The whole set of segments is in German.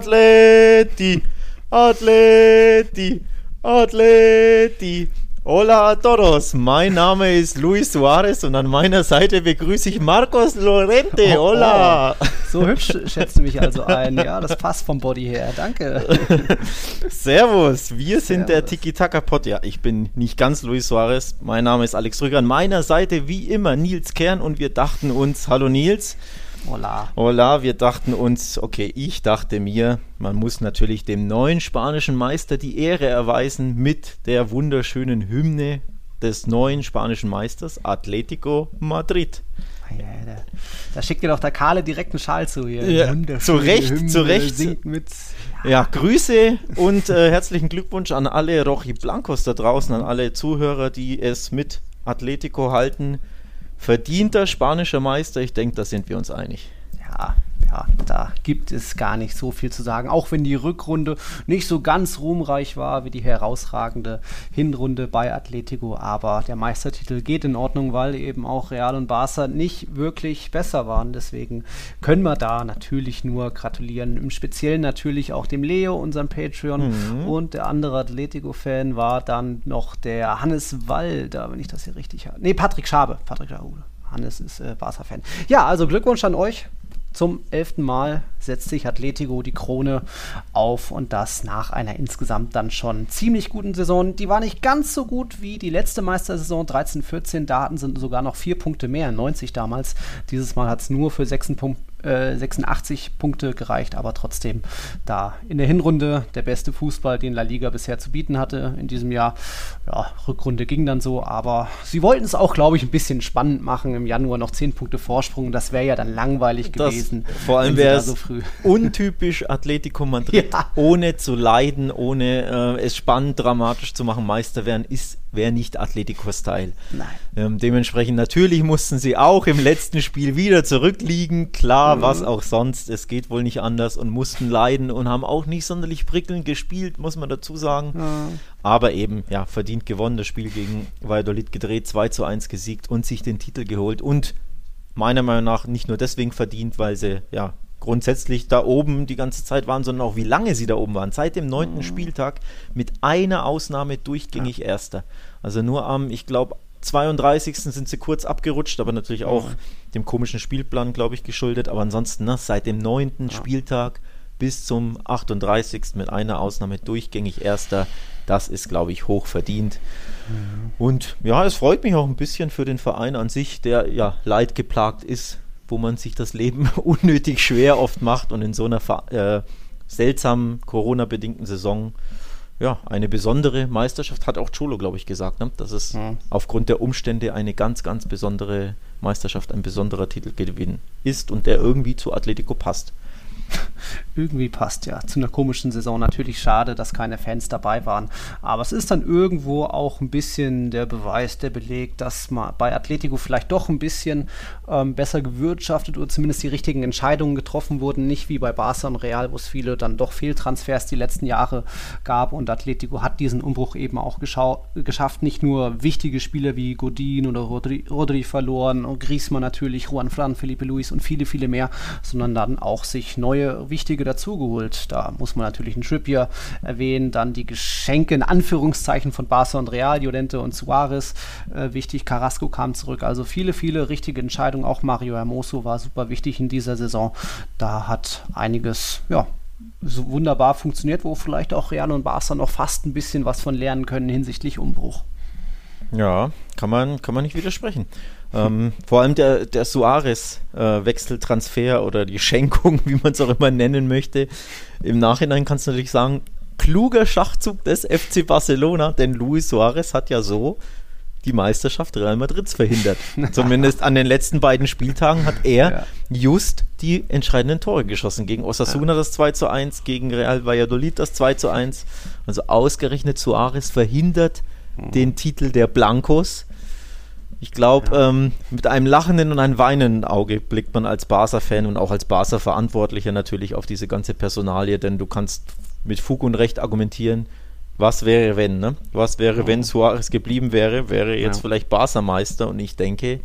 Atleti, Atleti, Atleti. Hola a todos, mein Name ist Luis Suarez und an meiner Seite begrüße ich Marcos Lorente. Oh, Hola. Oh, so hübsch schätzt du mich also ein. Ja, das passt vom Body her. Danke. Servus, wir sind Servus. der Tiki-Taka-Pod. Ja, ich bin nicht ganz Luis Suarez. Mein Name ist Alex Rüger. An meiner Seite wie immer Nils Kern und wir dachten uns, hallo Nils. Hola. Hola, wir dachten uns, okay, ich dachte mir, man muss natürlich dem neuen spanischen Meister die Ehre erweisen mit der wunderschönen Hymne des neuen spanischen Meisters Atletico Madrid. Ja, da, da, schickt dir doch der Karle direkt einen Schal zu hier. Ja, zu Recht, Hymne, zu Recht. Mit. Ja. ja, Grüße und äh, herzlichen Glückwunsch an alle Rochi Blancos da draußen, an alle Zuhörer, die es mit Atletico halten verdienter spanischer Meister. Ich denke, da sind wir uns einig. Ja, ja, da gibt es gar nicht so viel zu sagen. Auch wenn die Rückrunde nicht so ganz ruhmreich war wie die herausragende Hinrunde bei Atletico. Aber der Meistertitel geht in Ordnung, weil eben auch Real und Barca nicht wirklich besser waren. Deswegen können wir da natürlich nur gratulieren. Im Speziellen natürlich auch dem Leo, unserem Patreon. Mhm. Und der andere Atletico-Fan war dann noch der Hannes Walder, wenn ich das hier richtig habe. Nee, Patrick Schabe. Patrick Schabe. Hannes ist äh, Barca-Fan. Ja, also Glückwunsch an euch zum elften Mal setzt sich Atletico die Krone auf und das nach einer insgesamt dann schon ziemlich guten Saison. Die war nicht ganz so gut wie die letzte Meistersaison 13-14. Da hatten sie sogar noch vier Punkte mehr, 90 damals. Dieses Mal hat es nur für 86 äh, Punkte gereicht, aber trotzdem da in der Hinrunde der beste Fußball, den La Liga bisher zu bieten hatte in diesem Jahr. Ja, Rückrunde ging dann so, aber sie wollten es auch, glaube ich, ein bisschen spannend machen. Im Januar noch 10 Punkte Vorsprung, das wäre ja dann langweilig das, gewesen. Vor allem wäre es so untypisch Atletico Madrid, ja. ohne zu leiden, ohne äh, es spannend, dramatisch zu machen, Meister werden, ist wäre nicht Atletico-Style. Ähm, dementsprechend natürlich mussten sie auch im letzten Spiel wieder zurückliegen. Klar, mhm. was auch sonst. Es geht wohl nicht anders und mussten leiden und haben auch nicht sonderlich prickelnd gespielt, muss man dazu sagen. Mhm. Aber eben, ja, verdient gewonnen, das Spiel gegen Valladolid gedreht, 2 zu 1 gesiegt und sich den Titel geholt und meiner Meinung nach nicht nur deswegen verdient, weil sie ja grundsätzlich da oben die ganze Zeit waren, sondern auch wie lange sie da oben waren. Seit dem neunten mhm. Spieltag mit einer Ausnahme durchgängig ja. Erster. Also nur am, ich glaube, 32. sind sie kurz abgerutscht, aber natürlich auch mhm. dem komischen Spielplan, glaube ich, geschuldet. Aber ansonsten, ne, seit dem neunten ja. Spieltag bis zum 38. mit einer Ausnahme durchgängig Erster. Das ist, glaube ich, hoch verdient. Mhm. Und ja, es freut mich auch ein bisschen für den Verein an sich, der ja leidgeplagt ist wo man sich das Leben unnötig schwer oft macht und in so einer äh, seltsamen Corona-bedingten Saison ja, eine besondere Meisterschaft, hat auch Cholo, glaube ich, gesagt, ne? dass es ja. aufgrund der Umstände eine ganz, ganz besondere Meisterschaft, ein besonderer Titelgewinn ist und der irgendwie zu Atletico passt. Irgendwie passt, ja. Zu einer komischen Saison natürlich schade, dass keine Fans dabei waren. Aber es ist dann irgendwo auch ein bisschen der Beweis, der Beleg, dass man bei Atletico vielleicht doch ein bisschen ähm, besser gewirtschaftet oder zumindest die richtigen Entscheidungen getroffen wurden. Nicht wie bei Barca und Real, wo es viele dann doch Fehltransfers die letzten Jahre gab. Und Atletico hat diesen Umbruch eben auch geschafft. Nicht nur wichtige Spieler wie Godin oder Rodri, Rodri verloren Griezmann natürlich, Juan Fran, Felipe Luis und viele, viele mehr, sondern dann auch sich neue wichtige dazugeholt. Da muss man natürlich einen Trippier erwähnen, dann die Geschenke in Anführungszeichen von Barca und Real, Llorente und Suarez. Äh, wichtig, Carrasco kam zurück. Also viele, viele richtige Entscheidungen. Auch Mario Hermoso war super wichtig in dieser Saison. Da hat einiges, ja, so wunderbar funktioniert, wo vielleicht auch Real und Barca noch fast ein bisschen was von lernen können hinsichtlich Umbruch. Ja, kann man, kann man nicht widersprechen. Ähm, vor allem der, der Suarez-Wechseltransfer äh, oder die Schenkung, wie man es auch immer nennen möchte. Im Nachhinein kannst du natürlich sagen, kluger Schachzug des FC Barcelona, denn Luis Suarez hat ja so die Meisterschaft Real Madrids verhindert. Zumindest an den letzten beiden Spieltagen hat er ja. just die entscheidenden Tore geschossen. Gegen Osasuna ja. das 2 zu 1, gegen Real Valladolid das 2 zu 1. Also ausgerechnet Suarez verhindert mhm. den Titel der Blancos. Ich glaube, ja. ähm, mit einem lachenden und einem weinenden Auge blickt man als Barca-Fan und auch als Barca-Verantwortlicher natürlich auf diese ganze Personalie, denn du kannst mit Fug und Recht argumentieren, was wäre, wenn, ne? Was wäre, wenn Suarez geblieben wäre, wäre jetzt ja. vielleicht Barca-Meister und ich denke,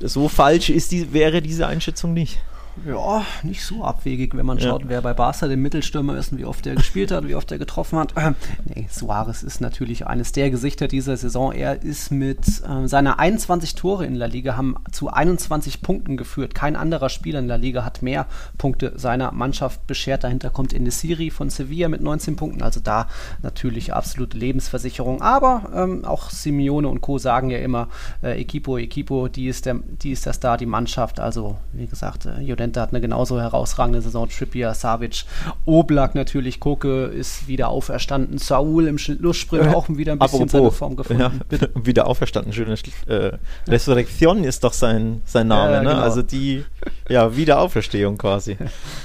so falsch ist die, wäre diese Einschätzung nicht. Ja, nicht so abwegig, wenn man ja. schaut, wer bei Barca der Mittelstürmer ist und wie oft er gespielt hat, wie oft er getroffen hat. Ähm, nee, Suarez ist natürlich eines der Gesichter dieser Saison. Er ist mit äh, seiner 21 Tore in La Liga haben zu 21 Punkten geführt. Kein anderer Spieler in La Liga hat mehr Punkte seiner Mannschaft beschert. Dahinter kommt Enesiri von Sevilla mit 19 Punkten. Also da natürlich absolute Lebensversicherung. Aber ähm, auch Simeone und Co. sagen ja immer, äh, Equipo, Equipo, die ist, der, die ist der Star, die Mannschaft. Also wie gesagt, äh, Llorente hat eine genauso herausragende Saison. Trippier, Savic, Oblak natürlich, Koke ist wieder auferstanden. Saul im Schlusssprint auch wieder ein bisschen Apropos, seine Form gefunden. Ja, wieder auferstanden, schön. Äh, Resurrektion ist doch sein, sein Name, ja, ne? Genau. Also die ja, Wiederauferstehung quasi.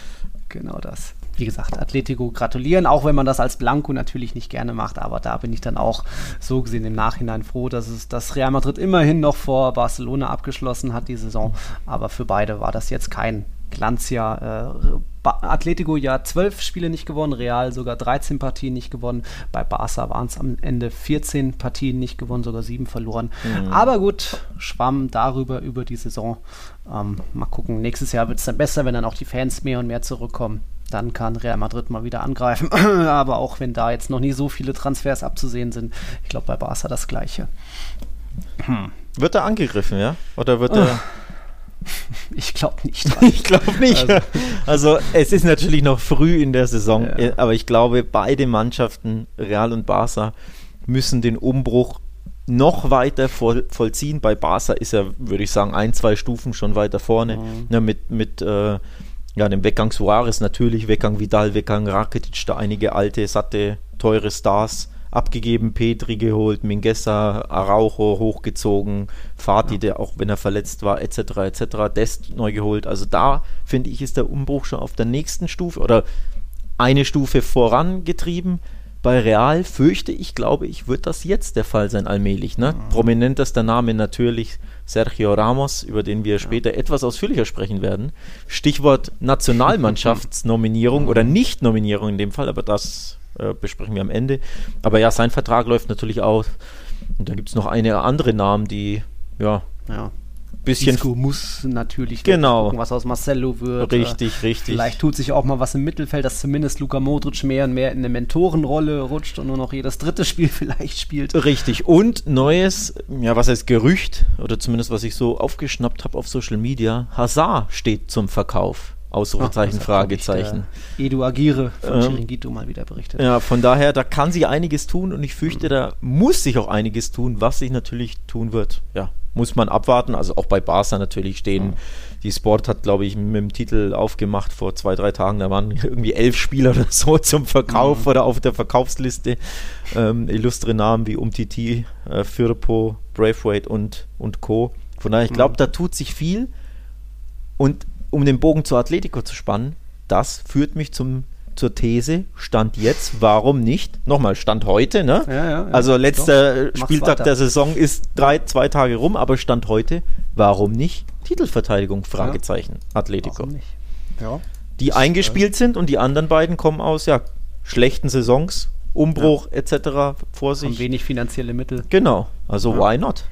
genau das wie gesagt, Atletico gratulieren, auch wenn man das als Blanco natürlich nicht gerne macht, aber da bin ich dann auch so gesehen im Nachhinein froh, dass es das Real Madrid immerhin noch vor Barcelona abgeschlossen hat die Saison, aber für beide war das jetzt kein Glanzjahr. Äh, Atletico ja zwölf Spiele nicht gewonnen, Real sogar 13 Partien nicht gewonnen. Bei Barca waren es am Ende 14 Partien nicht gewonnen, sogar sieben verloren. Mhm. Aber gut, schwamm darüber über die Saison. Ähm, mal gucken, nächstes Jahr wird es dann besser, wenn dann auch die Fans mehr und mehr zurückkommen. Dann kann Real Madrid mal wieder angreifen. Aber auch wenn da jetzt noch nie so viele Transfers abzusehen sind, ich glaube bei Barca das Gleiche. Hm. Wird er angegriffen, ja? Oder wird er. Ich glaube nicht. ich glaube nicht. Also. also. es ist natürlich noch früh in der Saison, ja. aber ich glaube, beide Mannschaften, Real und Barca, müssen den Umbruch noch weiter voll, vollziehen. Bei Barca ist er, würde ich sagen, ein, zwei Stufen schon weiter vorne. Mhm. Ja, mit mit äh, ja, dem Weggang Suarez natürlich, Weggang Vidal, Weggang Rakitic, da einige alte, satte, teure Stars abgegeben, Petri geholt, Mingessa, Araujo hochgezogen, Fatih, ja. der auch wenn er verletzt war, etc. etc. Dest neu geholt. Also da finde ich, ist der Umbruch schon auf der nächsten Stufe oder eine Stufe vorangetrieben. Bei Real fürchte ich, glaube ich, wird das jetzt der Fall sein, allmählich. Ne? Mhm. Prominentester Name natürlich Sergio Ramos, über den wir später ja. etwas ausführlicher sprechen werden. Stichwort Nationalmannschaftsnominierung oder Nicht-Nominierung in dem Fall, aber das äh, besprechen wir am Ende. Aber ja, sein Vertrag läuft natürlich aus. Und da gibt es noch eine andere Namen, die ja, ja. Bisschen. Isco muss natürlich genau. gucken, was aus Marcelo wird. Richtig, richtig. Vielleicht tut sich auch mal was im Mittelfeld, dass zumindest Luka Modric mehr und mehr in eine Mentorenrolle rutscht und nur noch jedes dritte Spiel vielleicht spielt. Richtig. Und neues, ja, was heißt Gerücht, oder zumindest was ich so aufgeschnappt habe auf Social Media, Hazard steht zum Verkauf. Ausrufezeichen, Ach, Fragezeichen. Edu Agire von ähm, Chiringuito mal wieder berichtet. Ja, von daher, da kann sich einiges tun und ich fürchte, da muss sich auch einiges tun, was sich natürlich tun wird. Ja, muss man abwarten. Also auch bei Barca natürlich stehen. Die Sport hat, glaube ich, mit dem Titel aufgemacht vor zwei, drei Tagen. Da waren irgendwie elf Spieler oder so zum Verkauf mhm. oder auf der Verkaufsliste. Ähm, illustre Namen wie Umtiti, äh, Firpo, Braithwaite und, und Co. Von daher, ich glaube, mhm. da tut sich viel. Und um den Bogen zur Atletico zu spannen, das führt mich zum, zur These, Stand jetzt, warum nicht? Nochmal, Stand heute, ne? Ja, ja, ja. Also letzter Doch, Spieltag der Saison ist drei, zwei Tage rum, aber Stand heute, warum nicht? Titelverteidigung, Fragezeichen, Atletico. Die das eingespielt ist, sind und die anderen beiden kommen aus, ja, schlechten Saisons, Umbruch etc. vor sich. Haben wenig finanzielle Mittel. Genau, also why not?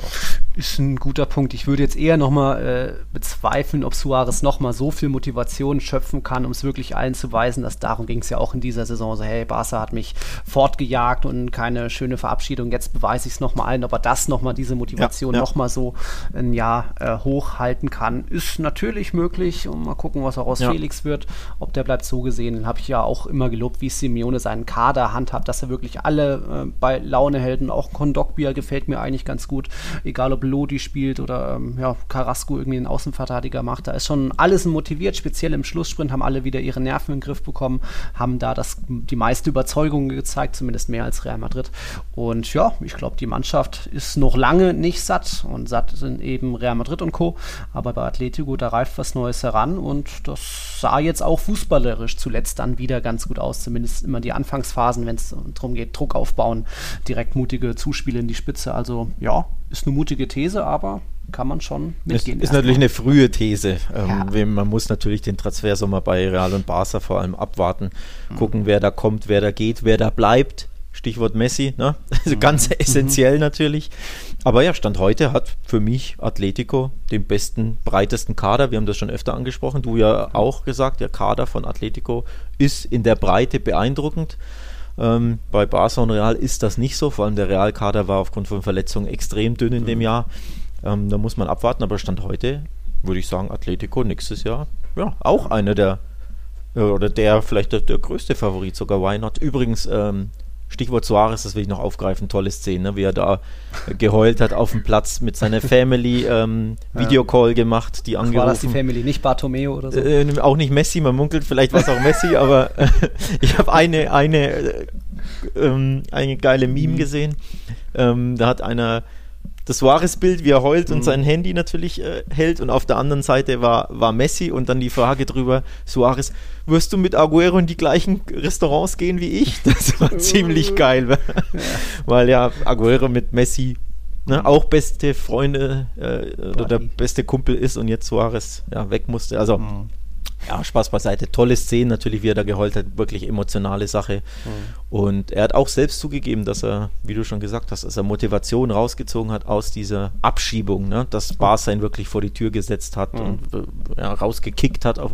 So. Ist ein guter Punkt. Ich würde jetzt eher nochmal äh, bezweifeln, ob Suarez nochmal so viel Motivation schöpfen kann, um es wirklich allen zu weisen, dass darum ging es ja auch in dieser Saison. So, hey, Barca hat mich fortgejagt und keine schöne Verabschiedung. Jetzt beweise ich es nochmal allen, ob er das nochmal, diese Motivation ja, ja. nochmal so ein Jahr äh, hochhalten kann. Ist natürlich möglich. Und mal gucken, was auch aus ja. Felix wird. Ob der bleibt so gesehen. Habe ich ja auch immer gelobt, wie Simeone seinen Kader handhabt, dass er wirklich alle äh, bei Laune hält. Und auch Kondogbia gefällt mir eigentlich ganz gut egal ob Lodi spielt oder ähm, ja, Carrasco irgendwie den Außenverteidiger macht. Da ist schon alles motiviert, speziell im Schlusssprint haben alle wieder ihre Nerven in den Griff bekommen, haben da das, die meiste Überzeugung gezeigt, zumindest mehr als Real Madrid. Und ja, ich glaube, die Mannschaft ist noch lange nicht satt und satt sind eben Real Madrid und Co. Aber bei Atletico, da reift was Neues heran und das sah jetzt auch fußballerisch zuletzt dann wieder ganz gut aus. Zumindest immer die Anfangsphasen, wenn es darum geht, Druck aufbauen, direkt mutige Zuspiele in die Spitze. Also ja, ist eine mutige These, aber kann man schon mitgehen. Ist, ist natürlich eine frühe These. Ähm, ja. Man muss natürlich den Transfersommer bei Real und Barca vor allem abwarten, mhm. gucken, wer da kommt, wer da geht, wer da bleibt. Stichwort Messi, ne? also mhm. ganz essentiell mhm. natürlich. Aber ja, Stand heute hat für mich Atletico den besten, breitesten Kader. Wir haben das schon öfter angesprochen. Du ja auch gesagt, der Kader von Atletico ist in der Breite beeindruckend. Ähm, bei Barca und Real ist das nicht so. Vor allem der Realkader war aufgrund von Verletzungen extrem dünn in mhm. dem Jahr. Ähm, da muss man abwarten. Aber Stand heute würde ich sagen, Atletico nächstes Jahr ja auch einer der äh, oder der vielleicht der, der größte Favorit sogar. Why not? Übrigens ähm, Stichwort Suarez, das will ich noch aufgreifen, tolle Szene, wie er da geheult hat auf dem Platz mit seiner Family, ähm, Videocall gemacht, die angerufen. War das die Family, nicht Bartomeo oder so? Äh, auch nicht Messi, man munkelt, vielleicht war es auch Messi, aber äh, ich habe eine, eine, äh, ähm, eine geile Meme mhm. gesehen. Ähm, da hat einer das Suarez-Bild, wie er heult mhm. und sein Handy natürlich äh, hält. Und auf der anderen Seite war, war Messi und dann die Frage drüber, Suarez, wirst du mit Aguero in die gleichen Restaurants gehen wie ich? Das war ziemlich geil, ja. weil ja Aguero mit Messi ne, mhm. auch beste Freunde äh, oder der beste Kumpel ist und jetzt Suarez ja, weg musste. Also mhm ja, Spaß beiseite. Tolle Szene natürlich, wie er da geheult hat. Wirklich emotionale Sache. Mhm. Und er hat auch selbst zugegeben, dass er, wie du schon gesagt hast, dass er Motivation rausgezogen hat aus dieser Abschiebung, ne? dass Barca ihn wirklich vor die Tür gesetzt hat mhm. und äh, ja, rausgekickt hat auf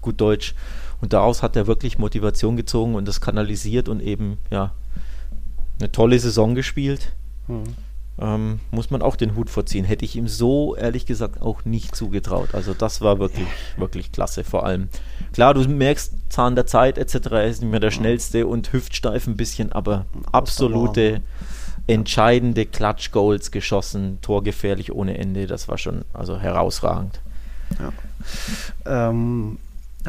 gut Deutsch. Und daraus hat er wirklich Motivation gezogen und das kanalisiert und eben, ja, eine tolle Saison gespielt. Mhm ähm, muss man auch den Hut vorziehen. Hätte ich ihm so ehrlich gesagt auch nicht zugetraut. Also das war wirklich, wirklich klasse. Vor allem, klar, du merkst Zahn der Zeit etc. Er ist nicht mehr der schnellste und hüftsteif ein bisschen, aber absolute entscheidende Klatsch-Goals geschossen, torgefährlich ohne Ende. Das war schon also herausragend. Ja. Ähm,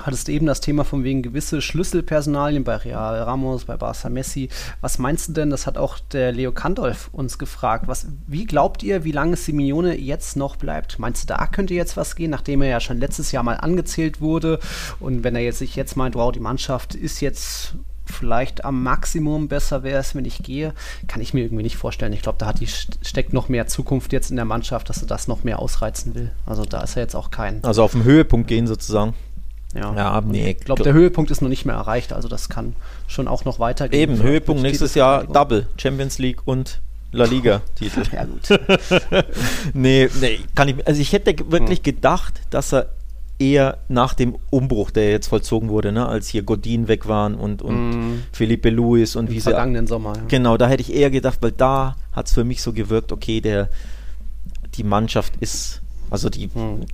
hattest eben das Thema von wegen gewisse Schlüsselpersonalien bei Real Ramos, bei Barca Messi. Was meinst du denn? Das hat auch der Leo Kandolf uns gefragt. Was, wie glaubt ihr, wie lange Simeone jetzt noch bleibt? Meinst du, da könnte jetzt was gehen, nachdem er ja schon letztes Jahr mal angezählt wurde? Und wenn er jetzt sich jetzt meint, wow, die Mannschaft ist jetzt vielleicht am Maximum besser wäre es, wenn ich gehe, kann ich mir irgendwie nicht vorstellen. Ich glaube, da hat die, steckt noch mehr Zukunft jetzt in der Mannschaft, dass er das noch mehr ausreizen will. Also da ist er jetzt auch kein. Also auf den Höhepunkt gehen sozusagen. Ja, ja nee. Ich glaube, der Höhepunkt ist noch nicht mehr erreicht, also das kann schon auch noch weitergehen. Eben, Höhepunkt nächstes Jahr Double, Champions League und La Liga-Titel. ja, gut. nee, nee, kann ich, also ich hätte wirklich hm. gedacht, dass er eher nach dem Umbruch, der jetzt vollzogen wurde, ne, als hier Godin weg waren und, und mm. Felipe Luis und Im wie sie. vergangenen Sommer, ja. Genau, da hätte ich eher gedacht, weil da hat es für mich so gewirkt, okay, der, die Mannschaft ist, also die, mm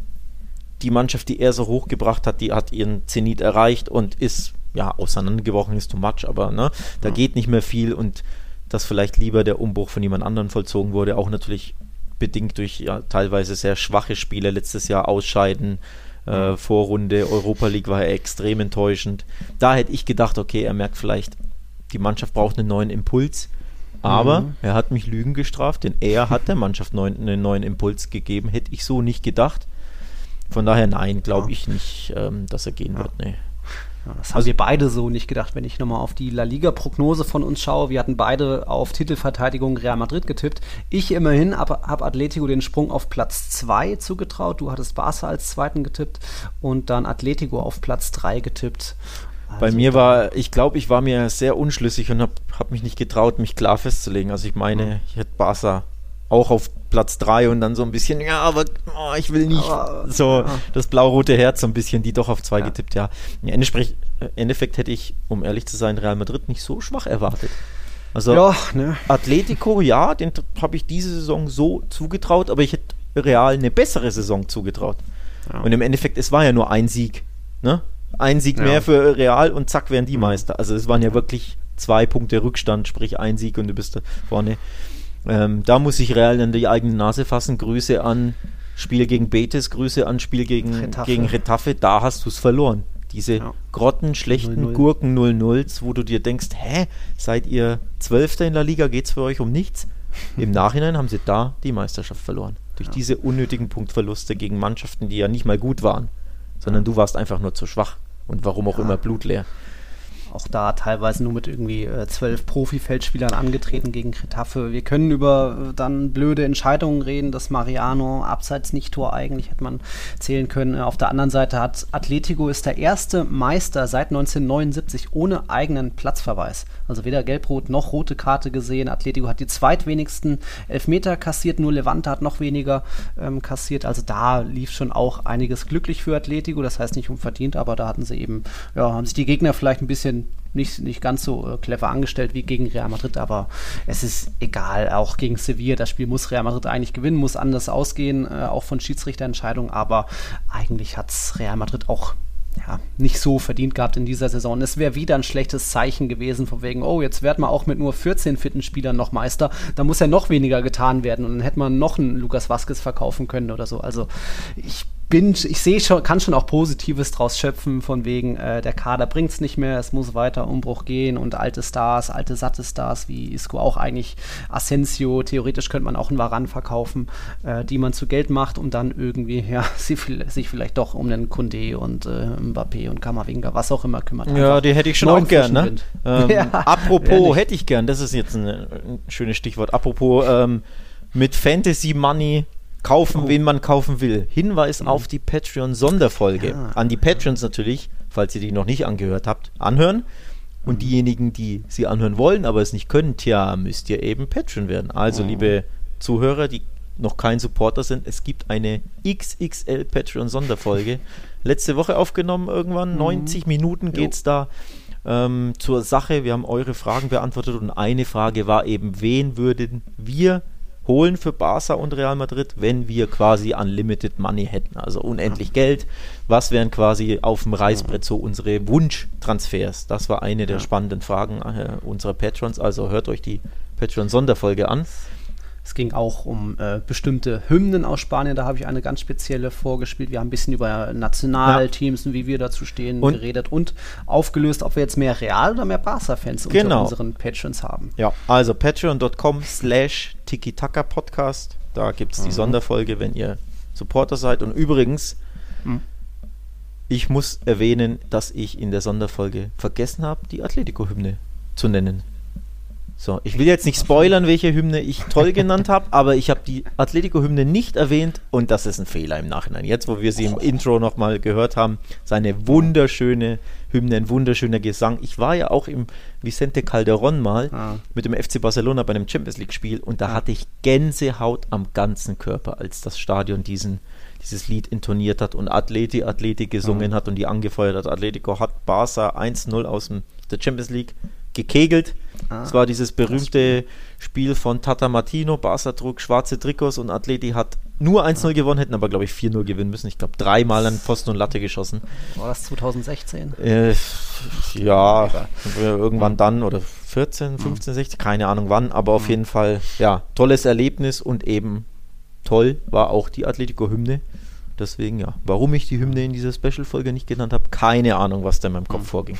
die Mannschaft, die er so hochgebracht hat, die hat ihren Zenit erreicht und ist, ja, auseinandergebrochen ist too much, aber ne, da ja. geht nicht mehr viel und dass vielleicht lieber der Umbruch von jemand anderem vollzogen wurde, auch natürlich bedingt durch ja, teilweise sehr schwache Spiele letztes Jahr ausscheiden. Äh, Vorrunde, Europa League war er extrem enttäuschend. Da hätte ich gedacht, okay, er merkt vielleicht, die Mannschaft braucht einen neuen Impuls. Aber mhm. er hat mich Lügen gestraft, denn er hat der Mannschaft neuen, einen neuen Impuls gegeben. Hätte ich so nicht gedacht. Von daher nein, glaube ich nicht, ähm, dass er gehen wird. Nee. Ja, das haben also, wir beide so nicht gedacht, wenn ich nochmal auf die La Liga-Prognose von uns schaue. Wir hatten beide auf Titelverteidigung Real Madrid getippt. Ich immerhin habe hab Atletico den Sprung auf Platz 2 zugetraut. Du hattest Barca als zweiten getippt und dann Atletico auf Platz 3 getippt. Also Bei mir war, ich glaube, ich war mir sehr unschlüssig und habe hab mich nicht getraut, mich klar festzulegen. Also ich meine, mhm. ich hätte Barca auch auf Platz 3 und dann so ein bisschen, ja, aber oh, ich will nicht. Aber, so ja. das blau-rote Herz so ein bisschen, die doch auf 2 ja. getippt, ja. Im Endeffekt, Endeffekt hätte ich, um ehrlich zu sein, Real Madrid nicht so schwach erwartet. Also ja, ne. Atletico, ja, den habe ich diese Saison so zugetraut, aber ich hätte Real eine bessere Saison zugetraut. Ja. Und im Endeffekt, es war ja nur ein Sieg. Ne? Ein Sieg ja. mehr für Real und zack, wären die mhm. Meister. Also es waren ja wirklich zwei Punkte Rückstand, sprich ein Sieg und du bist da vorne. Ähm, da muss sich Real an die eigene Nase fassen. Grüße an Spiel gegen Betis, Grüße an Spiel gegen Retafe. Gegen Retafe. Da hast du es verloren. Diese ja. grottenschlechten 0 -0. Gurken 0-0s, wo du dir denkst, hä, seid ihr Zwölfter in der Liga, geht es für euch um nichts? Im Nachhinein haben sie da die Meisterschaft verloren. Durch ja. diese unnötigen Punktverluste gegen Mannschaften, die ja nicht mal gut waren, sondern du warst einfach nur zu schwach und warum auch ja. immer blutleer auch da teilweise nur mit irgendwie äh, zwölf Profi-Feldspielern angetreten gegen Kretaffe. Wir können über äh, dann blöde Entscheidungen reden, dass Mariano abseits nicht Tor eigentlich hätte man zählen können. Auf der anderen Seite hat Atletico ist der erste Meister seit 1979 ohne eigenen Platzverweis. Also weder Gelb-Rot noch rote Karte gesehen. Atletico hat die zweitwenigsten Elfmeter kassiert, nur Levante hat noch weniger ähm, kassiert. Also da lief schon auch einiges glücklich für Atletico. Das heißt nicht unverdient, aber da hatten sie eben, ja, haben sich die Gegner vielleicht ein bisschen nicht, nicht ganz so äh, clever angestellt wie gegen Real Madrid, aber es ist egal, auch gegen Sevilla, das Spiel muss Real Madrid eigentlich gewinnen, muss anders ausgehen, äh, auch von Schiedsrichterentscheidungen, aber eigentlich hat es Real Madrid auch ja, nicht so verdient gehabt in dieser Saison. Es wäre wieder ein schlechtes Zeichen gewesen, von wegen, oh, jetzt werden wir auch mit nur 14 fitten Spielern noch Meister. Da muss ja noch weniger getan werden und dann hätte man noch einen Lukas Vasquez verkaufen können oder so. Also ich bin, ich sehe schon, kann schon auch Positives draus schöpfen, von wegen, äh, der Kader bringt es nicht mehr, es muss weiter Umbruch gehen und alte Stars, alte satte Stars wie Isco auch eigentlich Asensio, theoretisch könnte man auch einen Varan verkaufen, äh, die man zu Geld macht, um dann irgendwie, ja, sich, sich vielleicht doch um den Kunde und äh, Mbappé und Kammerwinger, was auch immer kümmert. Ja, die hätte ich schon auch gern, ne? Ähm, ja, apropos, hätte ich gern, das ist jetzt ein, ein schönes Stichwort, apropos ähm, mit Fantasy Money kaufen, oh. wen man kaufen will. Hinweis mhm. auf die Patreon-Sonderfolge. Ja. An die Patrons natürlich, falls ihr die noch nicht angehört habt, anhören. Und mhm. diejenigen, die sie anhören wollen, aber es nicht können, tja, müsst ihr eben Patreon werden. Also, oh. liebe Zuhörer, die noch kein Supporter sind, es gibt eine XXL Patreon-Sonderfolge. Letzte Woche aufgenommen, irgendwann. Mhm. 90 Minuten geht es da ähm, zur Sache. Wir haben eure Fragen beantwortet und eine Frage war eben, wen würden wir holen für Barca und Real Madrid, wenn wir quasi Unlimited Money hätten, also unendlich ja. Geld. Was wären quasi auf dem Reißbrett so unsere Wunschtransfers? Das war eine der spannenden Fragen äh, unserer Patrons. Also hört euch die Patreon-Sonderfolge an. Es ging auch um äh, bestimmte Hymnen aus Spanien. Da habe ich eine ganz spezielle vorgespielt. Wir haben ein bisschen über Nationalteams ja. und wie wir dazu stehen und geredet und aufgelöst, ob wir jetzt mehr Real- oder mehr Barca-Fans genau. unter unseren Patrons haben. Ja, also patreon.com slash Tiki-Taka-Podcast. Da gibt es die mhm. Sonderfolge, wenn ihr Supporter seid. Und übrigens, mhm. ich muss erwähnen, dass ich in der Sonderfolge vergessen habe, die Atletico-Hymne zu nennen. So, ich will jetzt nicht spoilern, welche Hymne ich toll genannt habe, aber ich habe die Atletico-Hymne nicht erwähnt und das ist ein Fehler im Nachhinein. Jetzt, wo wir sie im Intro nochmal gehört haben, seine wunderschöne Hymne, ein wunderschöner Gesang. Ich war ja auch im Vicente Calderon mal ah. mit dem FC Barcelona bei einem Champions League-Spiel und da ah. hatte ich Gänsehaut am ganzen Körper, als das Stadion diesen, dieses Lied intoniert hat und Atleti, Atleti gesungen ah. hat und die angefeuert hat. Atletico hat Barca 1-0 aus dem, der Champions League gekegelt. Ah, es war dieses berühmte Spiel von Tata Martino, Barca trug schwarze Trikots und Atleti hat nur 1-0 ah. gewonnen, hätten aber glaube ich 4-0 gewinnen müssen. Ich glaube dreimal an Pfosten und Latte geschossen. War das 2016? Äh, ja, irgendwann dann oder 14, 15, 16, keine Ahnung wann, aber auf jeden Fall, ja, tolles Erlebnis und eben toll war auch die Atletico-Hymne. Deswegen, ja, warum ich die Hymne in dieser Special-Folge nicht genannt habe, keine Ahnung, was da in meinem Kopf mhm. vorging.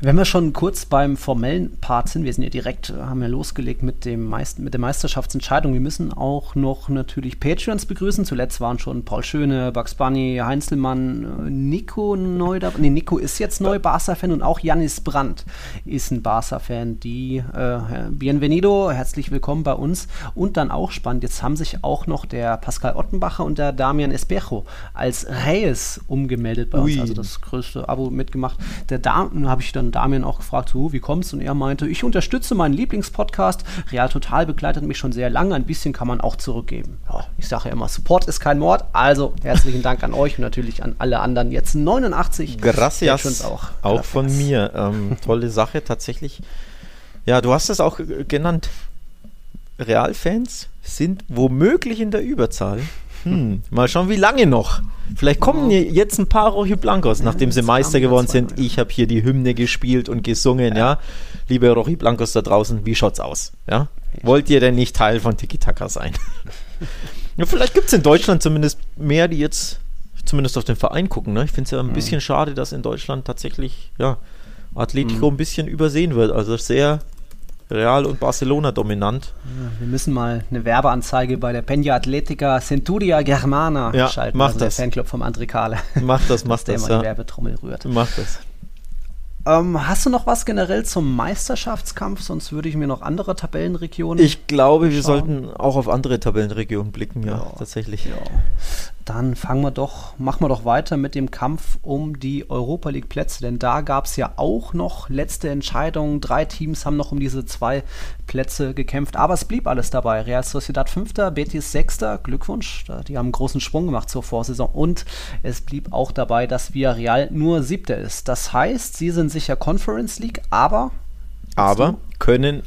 Wenn wir schon kurz beim formellen Part sind, wir sind ja direkt, haben ja losgelegt mit, dem Meist mit der Meisterschaftsentscheidung. Wir müssen auch noch natürlich Patreons begrüßen. Zuletzt waren schon Paul Schöne, Bugs Bunny, Heinzelmann, Nico neu dabei. Nee, Nico ist jetzt neu Barca-Fan und auch Janis Brandt ist ein Barca-Fan. Die äh, Bienvenido, herzlich willkommen bei uns. Und dann auch spannend, jetzt haben sich auch noch der Pascal Ottenbacher und der Damian Espejo als Reyes umgemeldet bei Ui. uns. Also das größte Abo mitgemacht. Der Damian habe ich dann Damian auch gefragt, so, wie kommst du? Und er meinte, ich unterstütze meinen Lieblingspodcast. Real Total begleitet mich schon sehr lange. Ein bisschen kann man auch zurückgeben. Ja, ich sage ja immer, Support ist kein Mord. Also herzlichen Dank an euch und natürlich an alle anderen. Jetzt 89. Gracias. Auch, auch von mir. Ähm, tolle Sache tatsächlich. Ja, du hast es auch genannt. Realfans sind womöglich in der Überzahl. Hm, mal schauen, wie lange noch. Vielleicht kommen ja. jetzt ein paar Rochi Blancos, nachdem sie Meister geworden sind. Ich habe hier die Hymne gespielt und gesungen, ja. ja. Liebe Rochi Blancos da draußen, wie schaut's aus? Ja? wollt ihr denn nicht Teil von Tiki Taka sein? ja, vielleicht gibt es in Deutschland zumindest mehr, die jetzt zumindest auf den Verein gucken. Ne? Ich finde es ja ein mhm. bisschen schade, dass in Deutschland tatsächlich ja, Atletico mhm. ein bisschen übersehen wird. Also sehr Real und Barcelona dominant. Ja, wir müssen mal eine Werbeanzeige bei der Peña Atletica Centuria Germana ja, schalten. Mach also das. Der Fanclub vom André Kahle. Mach das, mach der das. Der immer ja. die Werbetrommel rührt. Mach das. Ähm, hast du noch was generell zum Meisterschaftskampf? Sonst würde ich mir noch andere Tabellenregionen. Ich glaube, wir sollten auch auf andere Tabellenregionen blicken, ja, ja tatsächlich. Ja. Dann fangen wir doch, machen wir doch weiter mit dem Kampf um die Europa League Plätze, denn da gab es ja auch noch letzte Entscheidungen. Drei Teams haben noch um diese zwei Plätze gekämpft, aber es blieb alles dabei. Real Sociedad Fünfter, Betis Sechster, Glückwunsch, die haben einen großen Sprung gemacht zur Vorsaison und es blieb auch dabei, dass Villarreal nur Siebter ist. Das heißt, sie sind sicher Conference League, aber aber können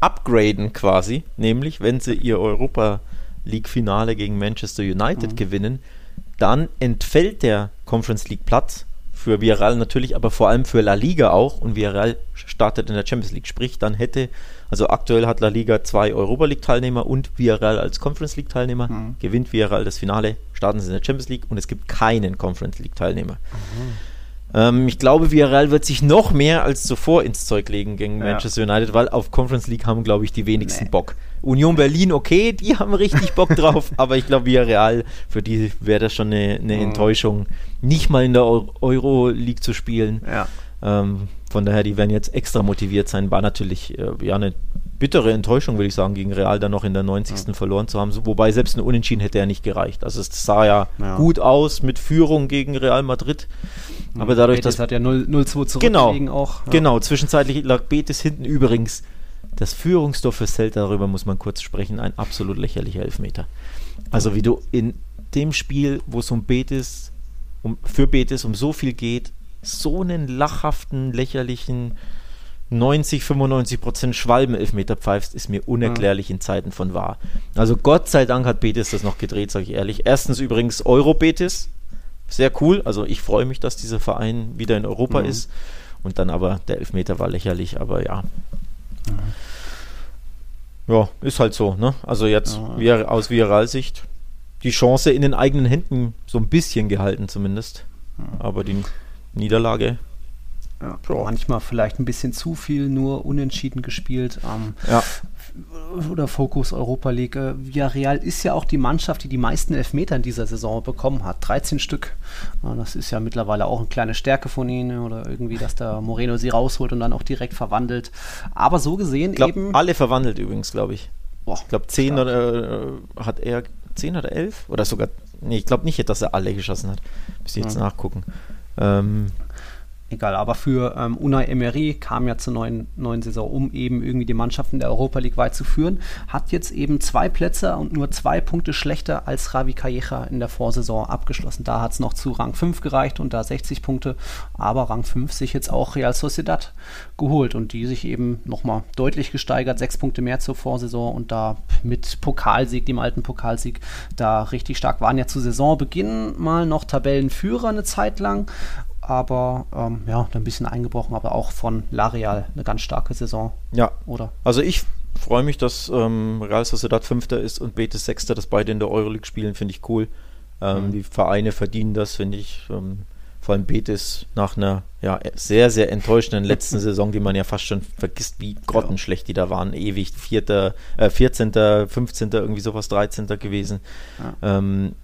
upgraden quasi, nämlich wenn sie ihr Europa League-Finale gegen Manchester United mhm. gewinnen, dann entfällt der Conference League Platz für Villarreal natürlich, aber vor allem für La Liga auch und Villarreal startet in der Champions League, sprich dann hätte, also aktuell hat La Liga zwei Europa League Teilnehmer und Villarreal als Conference League Teilnehmer, mhm. gewinnt Villarreal das Finale, starten sie in der Champions League und es gibt keinen Conference League Teilnehmer. Mhm. Ähm, ich glaube, Villarreal wird sich noch mehr als zuvor ins Zeug legen gegen ja. Manchester United, weil auf Conference League haben, glaube ich, die wenigsten nee. Bock. Union Berlin, okay, die haben richtig Bock drauf, aber ich glaube, Villarreal, für die wäre das schon eine, eine mhm. Enttäuschung, nicht mal in der Euro League zu spielen. Ja. Ähm, von daher, die werden jetzt extra motiviert sein. War natürlich äh, ja eine bittere Enttäuschung, würde ich sagen, gegen Real dann noch in der 90. Ja. verloren zu haben. Wobei selbst ein Unentschieden hätte ja nicht gereicht. Also es sah ja, ja. gut aus mit Führung gegen Real Madrid. Aber dadurch, Betis dass. hat ja 0-2 zurückgelegen genau, auch. Ja. Genau, zwischenzeitlich lag Betis hinten übrigens. Das Führungstor für Celta, darüber muss man kurz sprechen, ein absolut lächerlicher Elfmeter. Also wie du in dem Spiel, wo es um Betis, um, für Betis um so viel geht, so einen lachhaften, lächerlichen 90, 95 Prozent Schwalben-Elfmeter pfeifst, ist mir unerklärlich in Zeiten von wahr. Also Gott sei Dank hat Betis das noch gedreht, sage ich ehrlich. Erstens übrigens Euro-Betis, sehr cool. Also ich freue mich, dass dieser Verein wieder in Europa mhm. ist. Und dann aber, der Elfmeter war lächerlich, aber ja. Mhm. Ja, ist halt so, ne? Also jetzt ja. aus Viral-Sicht die Chance in den eigenen Händen so ein bisschen gehalten zumindest. Mhm. Aber die Niederlage ja, manchmal vielleicht ein bisschen zu viel nur unentschieden gespielt. Ähm, ja oder Fokus Europa League. Äh, Villarreal ist ja auch die Mannschaft, die die meisten Elfmeter in dieser Saison bekommen hat. 13 Stück. Das ist ja mittlerweile auch eine kleine Stärke von ihnen oder irgendwie, dass der Moreno sie rausholt und dann auch direkt verwandelt. Aber so gesehen glaub, eben. Alle verwandelt übrigens, glaube ich. Boah, ich glaube, 10 oder äh, hat er 10 oder 11? Oder sogar. Nee, ich glaube nicht, dass er alle geschossen hat. Müsste jetzt ja. nachgucken. Ähm, egal. Aber für ähm, Unai Emery kam ja zur neuen, neuen Saison, um eben irgendwie die Mannschaften der Europa League weit zu führen. Hat jetzt eben zwei Plätze und nur zwei Punkte schlechter als Ravi Calleja in der Vorsaison abgeschlossen. Da hat es noch zu Rang 5 gereicht und da 60 Punkte. Aber Rang 5 sich jetzt auch Real Sociedad geholt und die sich eben nochmal deutlich gesteigert. Sechs Punkte mehr zur Vorsaison und da mit Pokalsieg, dem alten Pokalsieg, da richtig stark waren ja zu Saisonbeginn mal noch Tabellenführer eine Zeit lang aber ähm, ja, ein bisschen eingebrochen, aber auch von L'Areal eine ganz starke Saison. Ja. Oder? Also ich freue mich, dass ähm, Real Sociedad Fünfter ist und Betis Sechster, dass beide in der Euroleague spielen, finde ich cool. Ähm, mhm. Die Vereine verdienen das, finde ich. Ähm, vor allem Betis nach einer ja, sehr, sehr enttäuschenden letzten Saison, die man ja fast schon vergisst, wie grottenschlecht die da waren. Ewig Vierter, äh, 14., 15., irgendwie sowas, 13. gewesen. Ja. Ähm,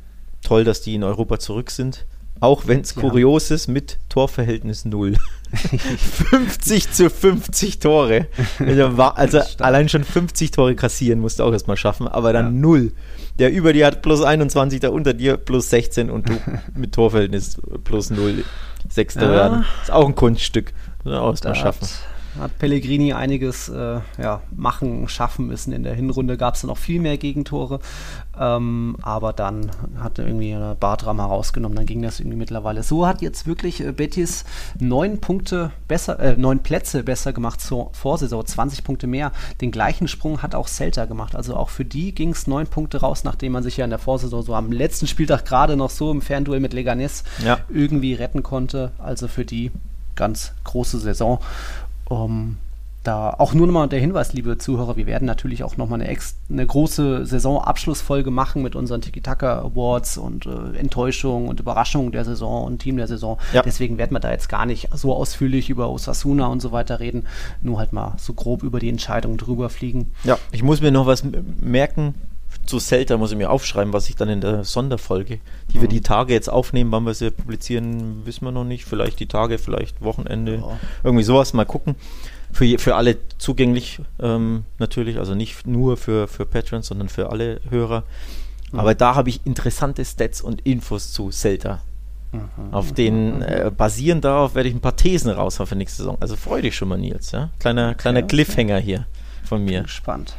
toll, dass die in Europa zurück sind. Auch wenn es ja. kurios ist, mit Torverhältnis 0. 50 zu 50 Tore. Also, war, also allein schon 50 Tore kassieren musst du auch erstmal schaffen, aber dann ja. 0. Der über dir hat plus 21, der unter dir plus 16 und du mit Torverhältnis plus 0. Sechster ja. werden. Ist auch ein Kunststück. Auch erstmal schaffen. Hat hat Pellegrini einiges äh, ja, machen, schaffen müssen. In der Hinrunde gab es noch viel mehr Gegentore, ähm, aber dann hat er irgendwie Bartram herausgenommen, dann ging das irgendwie mittlerweile. So hat jetzt wirklich äh, Betis neun Punkte besser, äh, neun Plätze besser gemacht zur Vorsaison, 20 Punkte mehr. Den gleichen Sprung hat auch Celta gemacht. Also auch für die ging es neun Punkte raus, nachdem man sich ja in der Vorsaison so am letzten Spieltag gerade noch so im Fernduell mit Leganes ja. irgendwie retten konnte. Also für die ganz große Saison. Um, da auch nur nochmal der Hinweis, liebe Zuhörer, wir werden natürlich auch nochmal eine, eine große Saisonabschlussfolge machen mit unseren Tiki-Taka Awards und äh, Enttäuschung und Überraschung der Saison und Team der Saison. Ja. Deswegen werden wir da jetzt gar nicht so ausführlich über Osasuna und so weiter reden, nur halt mal so grob über die Entscheidung drüber fliegen. Ja, ich muss mir noch was merken, zu Celta muss ich mir aufschreiben, was ich dann in der Sonderfolge, die mhm. wir die Tage jetzt aufnehmen, wann wir sie publizieren, wissen wir noch nicht. Vielleicht die Tage, vielleicht Wochenende, ja. irgendwie sowas, mal gucken für, für alle zugänglich ähm, natürlich, also nicht nur für, für Patrons, sondern für alle Hörer. Mhm. Aber da habe ich interessante Stats und Infos zu Celta. Mhm. Auf den mhm. äh, basierend darauf werde ich ein paar Thesen raushauen für nächste Saison. Also freu dich schon mal, Nils. Ja? Kleiner, kleiner okay, Cliffhanger okay. hier von mir. Spannend.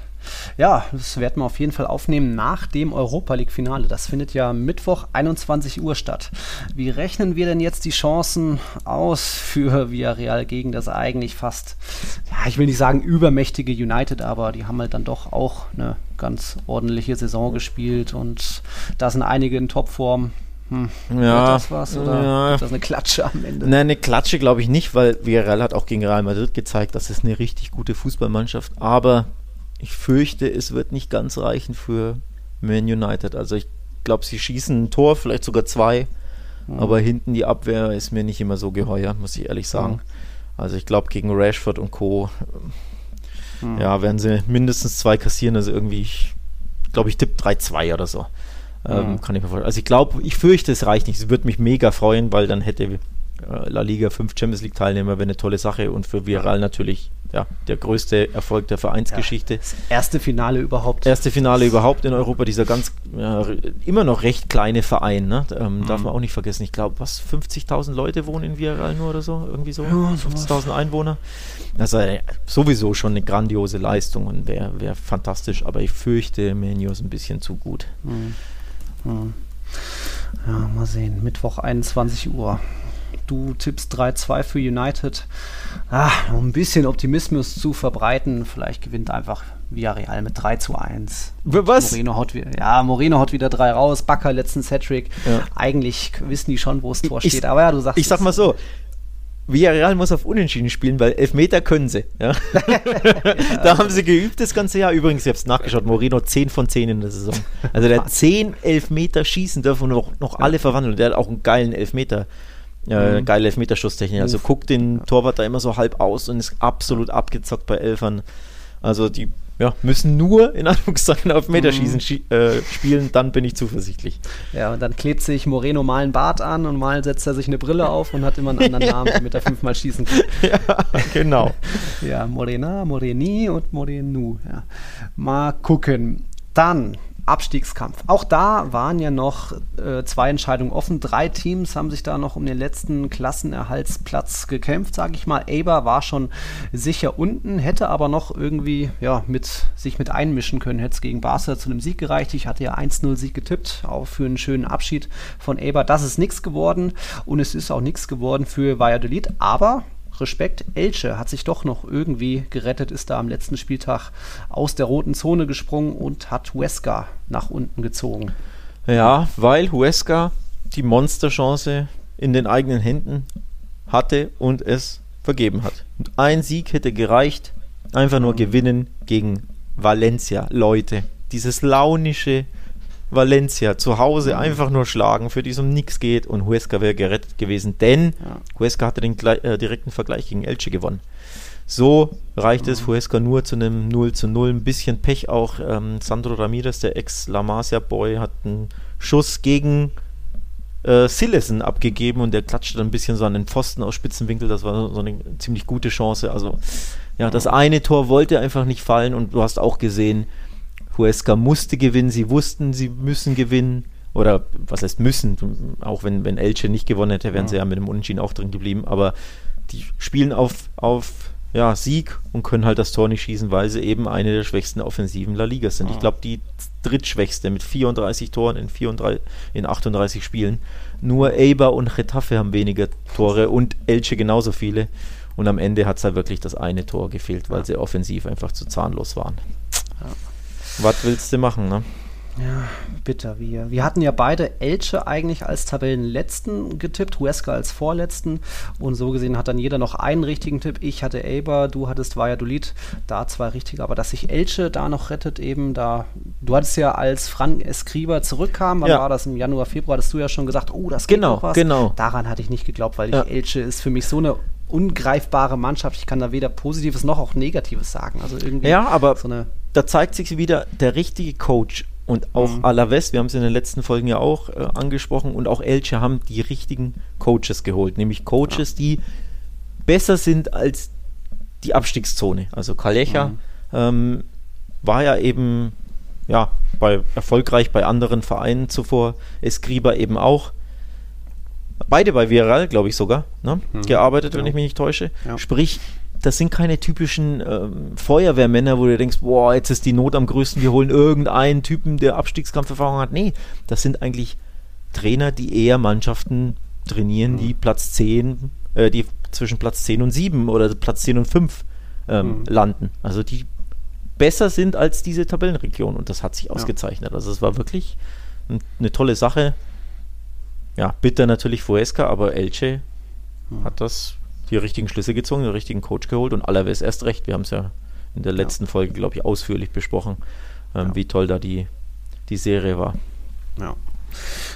Ja, das werden wir auf jeden Fall aufnehmen nach dem Europa League-Finale. Das findet ja Mittwoch 21 Uhr statt. Wie rechnen wir denn jetzt die Chancen aus für Villarreal gegen das eigentlich fast, ja, ich will nicht sagen übermächtige United, aber die haben halt dann doch auch eine ganz ordentliche Saison gespielt und da sind einige in Topform. Hm. Ja, das was oder ja. ist das eine Klatsche am Ende? Nein, eine Klatsche glaube ich nicht, weil Villarreal hat auch gegen Real Madrid gezeigt, das ist eine richtig gute Fußballmannschaft, aber ich fürchte, es wird nicht ganz reichen für Man United. Also ich glaube, sie schießen ein Tor, vielleicht sogar zwei, mhm. aber hinten die Abwehr ist mir nicht immer so geheuer, muss ich ehrlich sagen. Mhm. Also ich glaube, gegen Rashford und Co. Mhm. ja, werden sie mindestens zwei kassieren. Also irgendwie, ich glaube, ich tippe 3-2 oder so. Ähm, mhm. kann ich mir vorstellen. Also ich glaube, ich fürchte, es reicht nicht. Es würde mich mega freuen, weil dann hätte La Liga fünf Champions League Teilnehmer, wäre eine tolle Sache und für Viral natürlich ja, der größte Erfolg der Vereinsgeschichte. Ja, das erste Finale überhaupt. Erste Finale überhaupt in Europa, dieser ganz ja, immer noch recht kleine Verein, ne? ähm, mhm. darf man auch nicht vergessen. Ich glaube, was 50.000 Leute wohnen in Viral nur oder so, irgendwie so, ja, 50.000 Einwohner. Das ist sowieso schon eine grandiose Leistung und wäre wär fantastisch, aber ich fürchte, Menu ist ein bisschen zu gut. Mhm. Mhm. Ja, mal sehen. Mittwoch 21 Uhr. Du tippst 3-2 für United. Ah, um ein bisschen Optimismus zu verbreiten, vielleicht gewinnt einfach Villarreal mit 3 zu 1. Was? Moreno haut, ja, Moreno haut wieder 3 raus, Bakker letzten Hattrick. Ja. Eigentlich wissen die schon, wo das Tor ich, steht. Aber ja, du sagst. Ich sag mal so, Villarreal muss auf Unentschieden spielen, weil Elfmeter können sie. Ja? da haben sie geübt das ganze Jahr. Übrigens, ich habe es nachgeschaut, Moreno 10 von 10 in der Saison. Also der hat 10 Elfmeter schießen dürfen und noch, noch alle verwandeln. Der hat auch einen geilen Elfmeter äh, mhm. Geile Elfmeterschusstechnik. Also guckt den Torwart da immer so halb aus und ist absolut abgezockt bei Elfern. Also die ja, müssen nur in Anführungszeichen auf Meterschießen mhm. äh, spielen, dann bin ich zuversichtlich. Ja, und dann klebt sich Moreno mal einen Bart an und mal setzt er sich eine Brille auf und hat immer einen anderen Namen, damit er fünfmal schießen kann. Ja, genau. ja, Morena, Moreni und Morenu. Ja. Mal gucken. Dann Abstiegskampf. Auch da waren ja noch äh, zwei Entscheidungen offen. Drei Teams haben sich da noch um den letzten Klassenerhaltsplatz gekämpft, sage ich mal. Eber war schon sicher unten, hätte aber noch irgendwie ja, mit, sich mit einmischen können, hätte es gegen Barca zu einem Sieg gereicht. Ich hatte ja 1-0-Sieg getippt, auch für einen schönen Abschied von Eber. Das ist nichts geworden und es ist auch nichts geworden für Valladolid, aber Respekt, Elche hat sich doch noch irgendwie gerettet, ist da am letzten Spieltag aus der roten Zone gesprungen und hat Huesca nach unten gezogen. Ja, weil Huesca die Monsterchance in den eigenen Händen hatte und es vergeben hat. Und ein Sieg hätte gereicht, einfach nur gewinnen gegen Valencia, Leute. Dieses launische Valencia zu Hause mhm. einfach nur schlagen, für die es um nichts geht und Huesca wäre gerettet gewesen, denn ja. Huesca hatte den äh, direkten Vergleich gegen Elche gewonnen. So reicht mhm. es Huesca nur zu einem 0 zu 0. Ein bisschen Pech auch. Ähm, Sandro Ramirez, der Ex-La Masia-Boy, hat einen Schuss gegen äh, Sillesen abgegeben und der klatschte dann ein bisschen so an den Pfosten aus Spitzenwinkel. Das war so eine ziemlich gute Chance. Also, ja, das eine Tor wollte einfach nicht fallen und du hast auch gesehen, Huesca musste gewinnen, sie wussten, sie müssen gewinnen. Oder was heißt müssen? Auch wenn, wenn Elche nicht gewonnen hätte, wären ja. sie ja mit dem Unentschieden auch drin geblieben. Aber die spielen auf, auf ja, Sieg und können halt das Tor nicht schießen, weil sie eben eine der schwächsten Offensiven La Liga sind. Ja. Ich glaube, die drittschwächste mit 34 Toren in, 34, in 38 Spielen. Nur Eibar und Getafe haben weniger Tore und Elche genauso viele. Und am Ende hat es halt wirklich das eine Tor gefehlt, weil ja. sie offensiv einfach zu zahnlos waren. Ja. Was willst du machen, ne? Ja, bitter. Wir, wir hatten ja beide Elche eigentlich als Tabellenletzten getippt, Huesca als Vorletzten. Und so gesehen hat dann jeder noch einen richtigen Tipp. Ich hatte Eber, du hattest Valladolid, da zwei richtige. Aber dass sich Elche da noch rettet, eben da. Du hattest ja, als Frank Escriba zurückkam, wann ja. war das? Im Januar, Februar, hattest du ja schon gesagt, oh, das geht genau, noch was. Genau. Daran hatte ich nicht geglaubt, weil ja. Elche ist für mich so eine ungreifbare Mannschaft. Ich kann da weder Positives noch auch Negatives sagen. Also irgendwie ja, aber so da zeigt sich wieder der richtige Coach und auch mhm. Alaves, wir haben es in den letzten Folgen ja auch äh, angesprochen, und auch Elche haben die richtigen Coaches geholt, nämlich Coaches, ja. die besser sind als die Abstiegszone. Also Kalecha mhm. ähm, war ja eben ja, bei, erfolgreich bei anderen Vereinen zuvor, Escriba eben auch. Beide bei Viral, glaube ich sogar, ne? mhm. gearbeitet, ja. wenn ich mich nicht täusche. Ja. Sprich, das sind keine typischen ähm, Feuerwehrmänner, wo du denkst, boah, jetzt ist die Not am größten, wir holen irgendeinen Typen, der Abstiegskampferfahrung hat. Nee, das sind eigentlich Trainer, die eher Mannschaften trainieren, mhm. die Platz 10, äh, die zwischen Platz 10 und 7 oder Platz 10 und 5 ähm, mhm. landen. Also die besser sind als diese Tabellenregion und das hat sich ausgezeichnet. Also es war wirklich eine tolle Sache. Ja, bitter natürlich Fuesca, aber Elche mhm. hat das die richtigen Schlüsse gezogen, den richtigen Coach geholt und Alaves erst recht. Wir haben es ja in der letzten ja. Folge, glaube ich, ausführlich besprochen, ähm, ja. wie toll da die, die Serie war. Ja.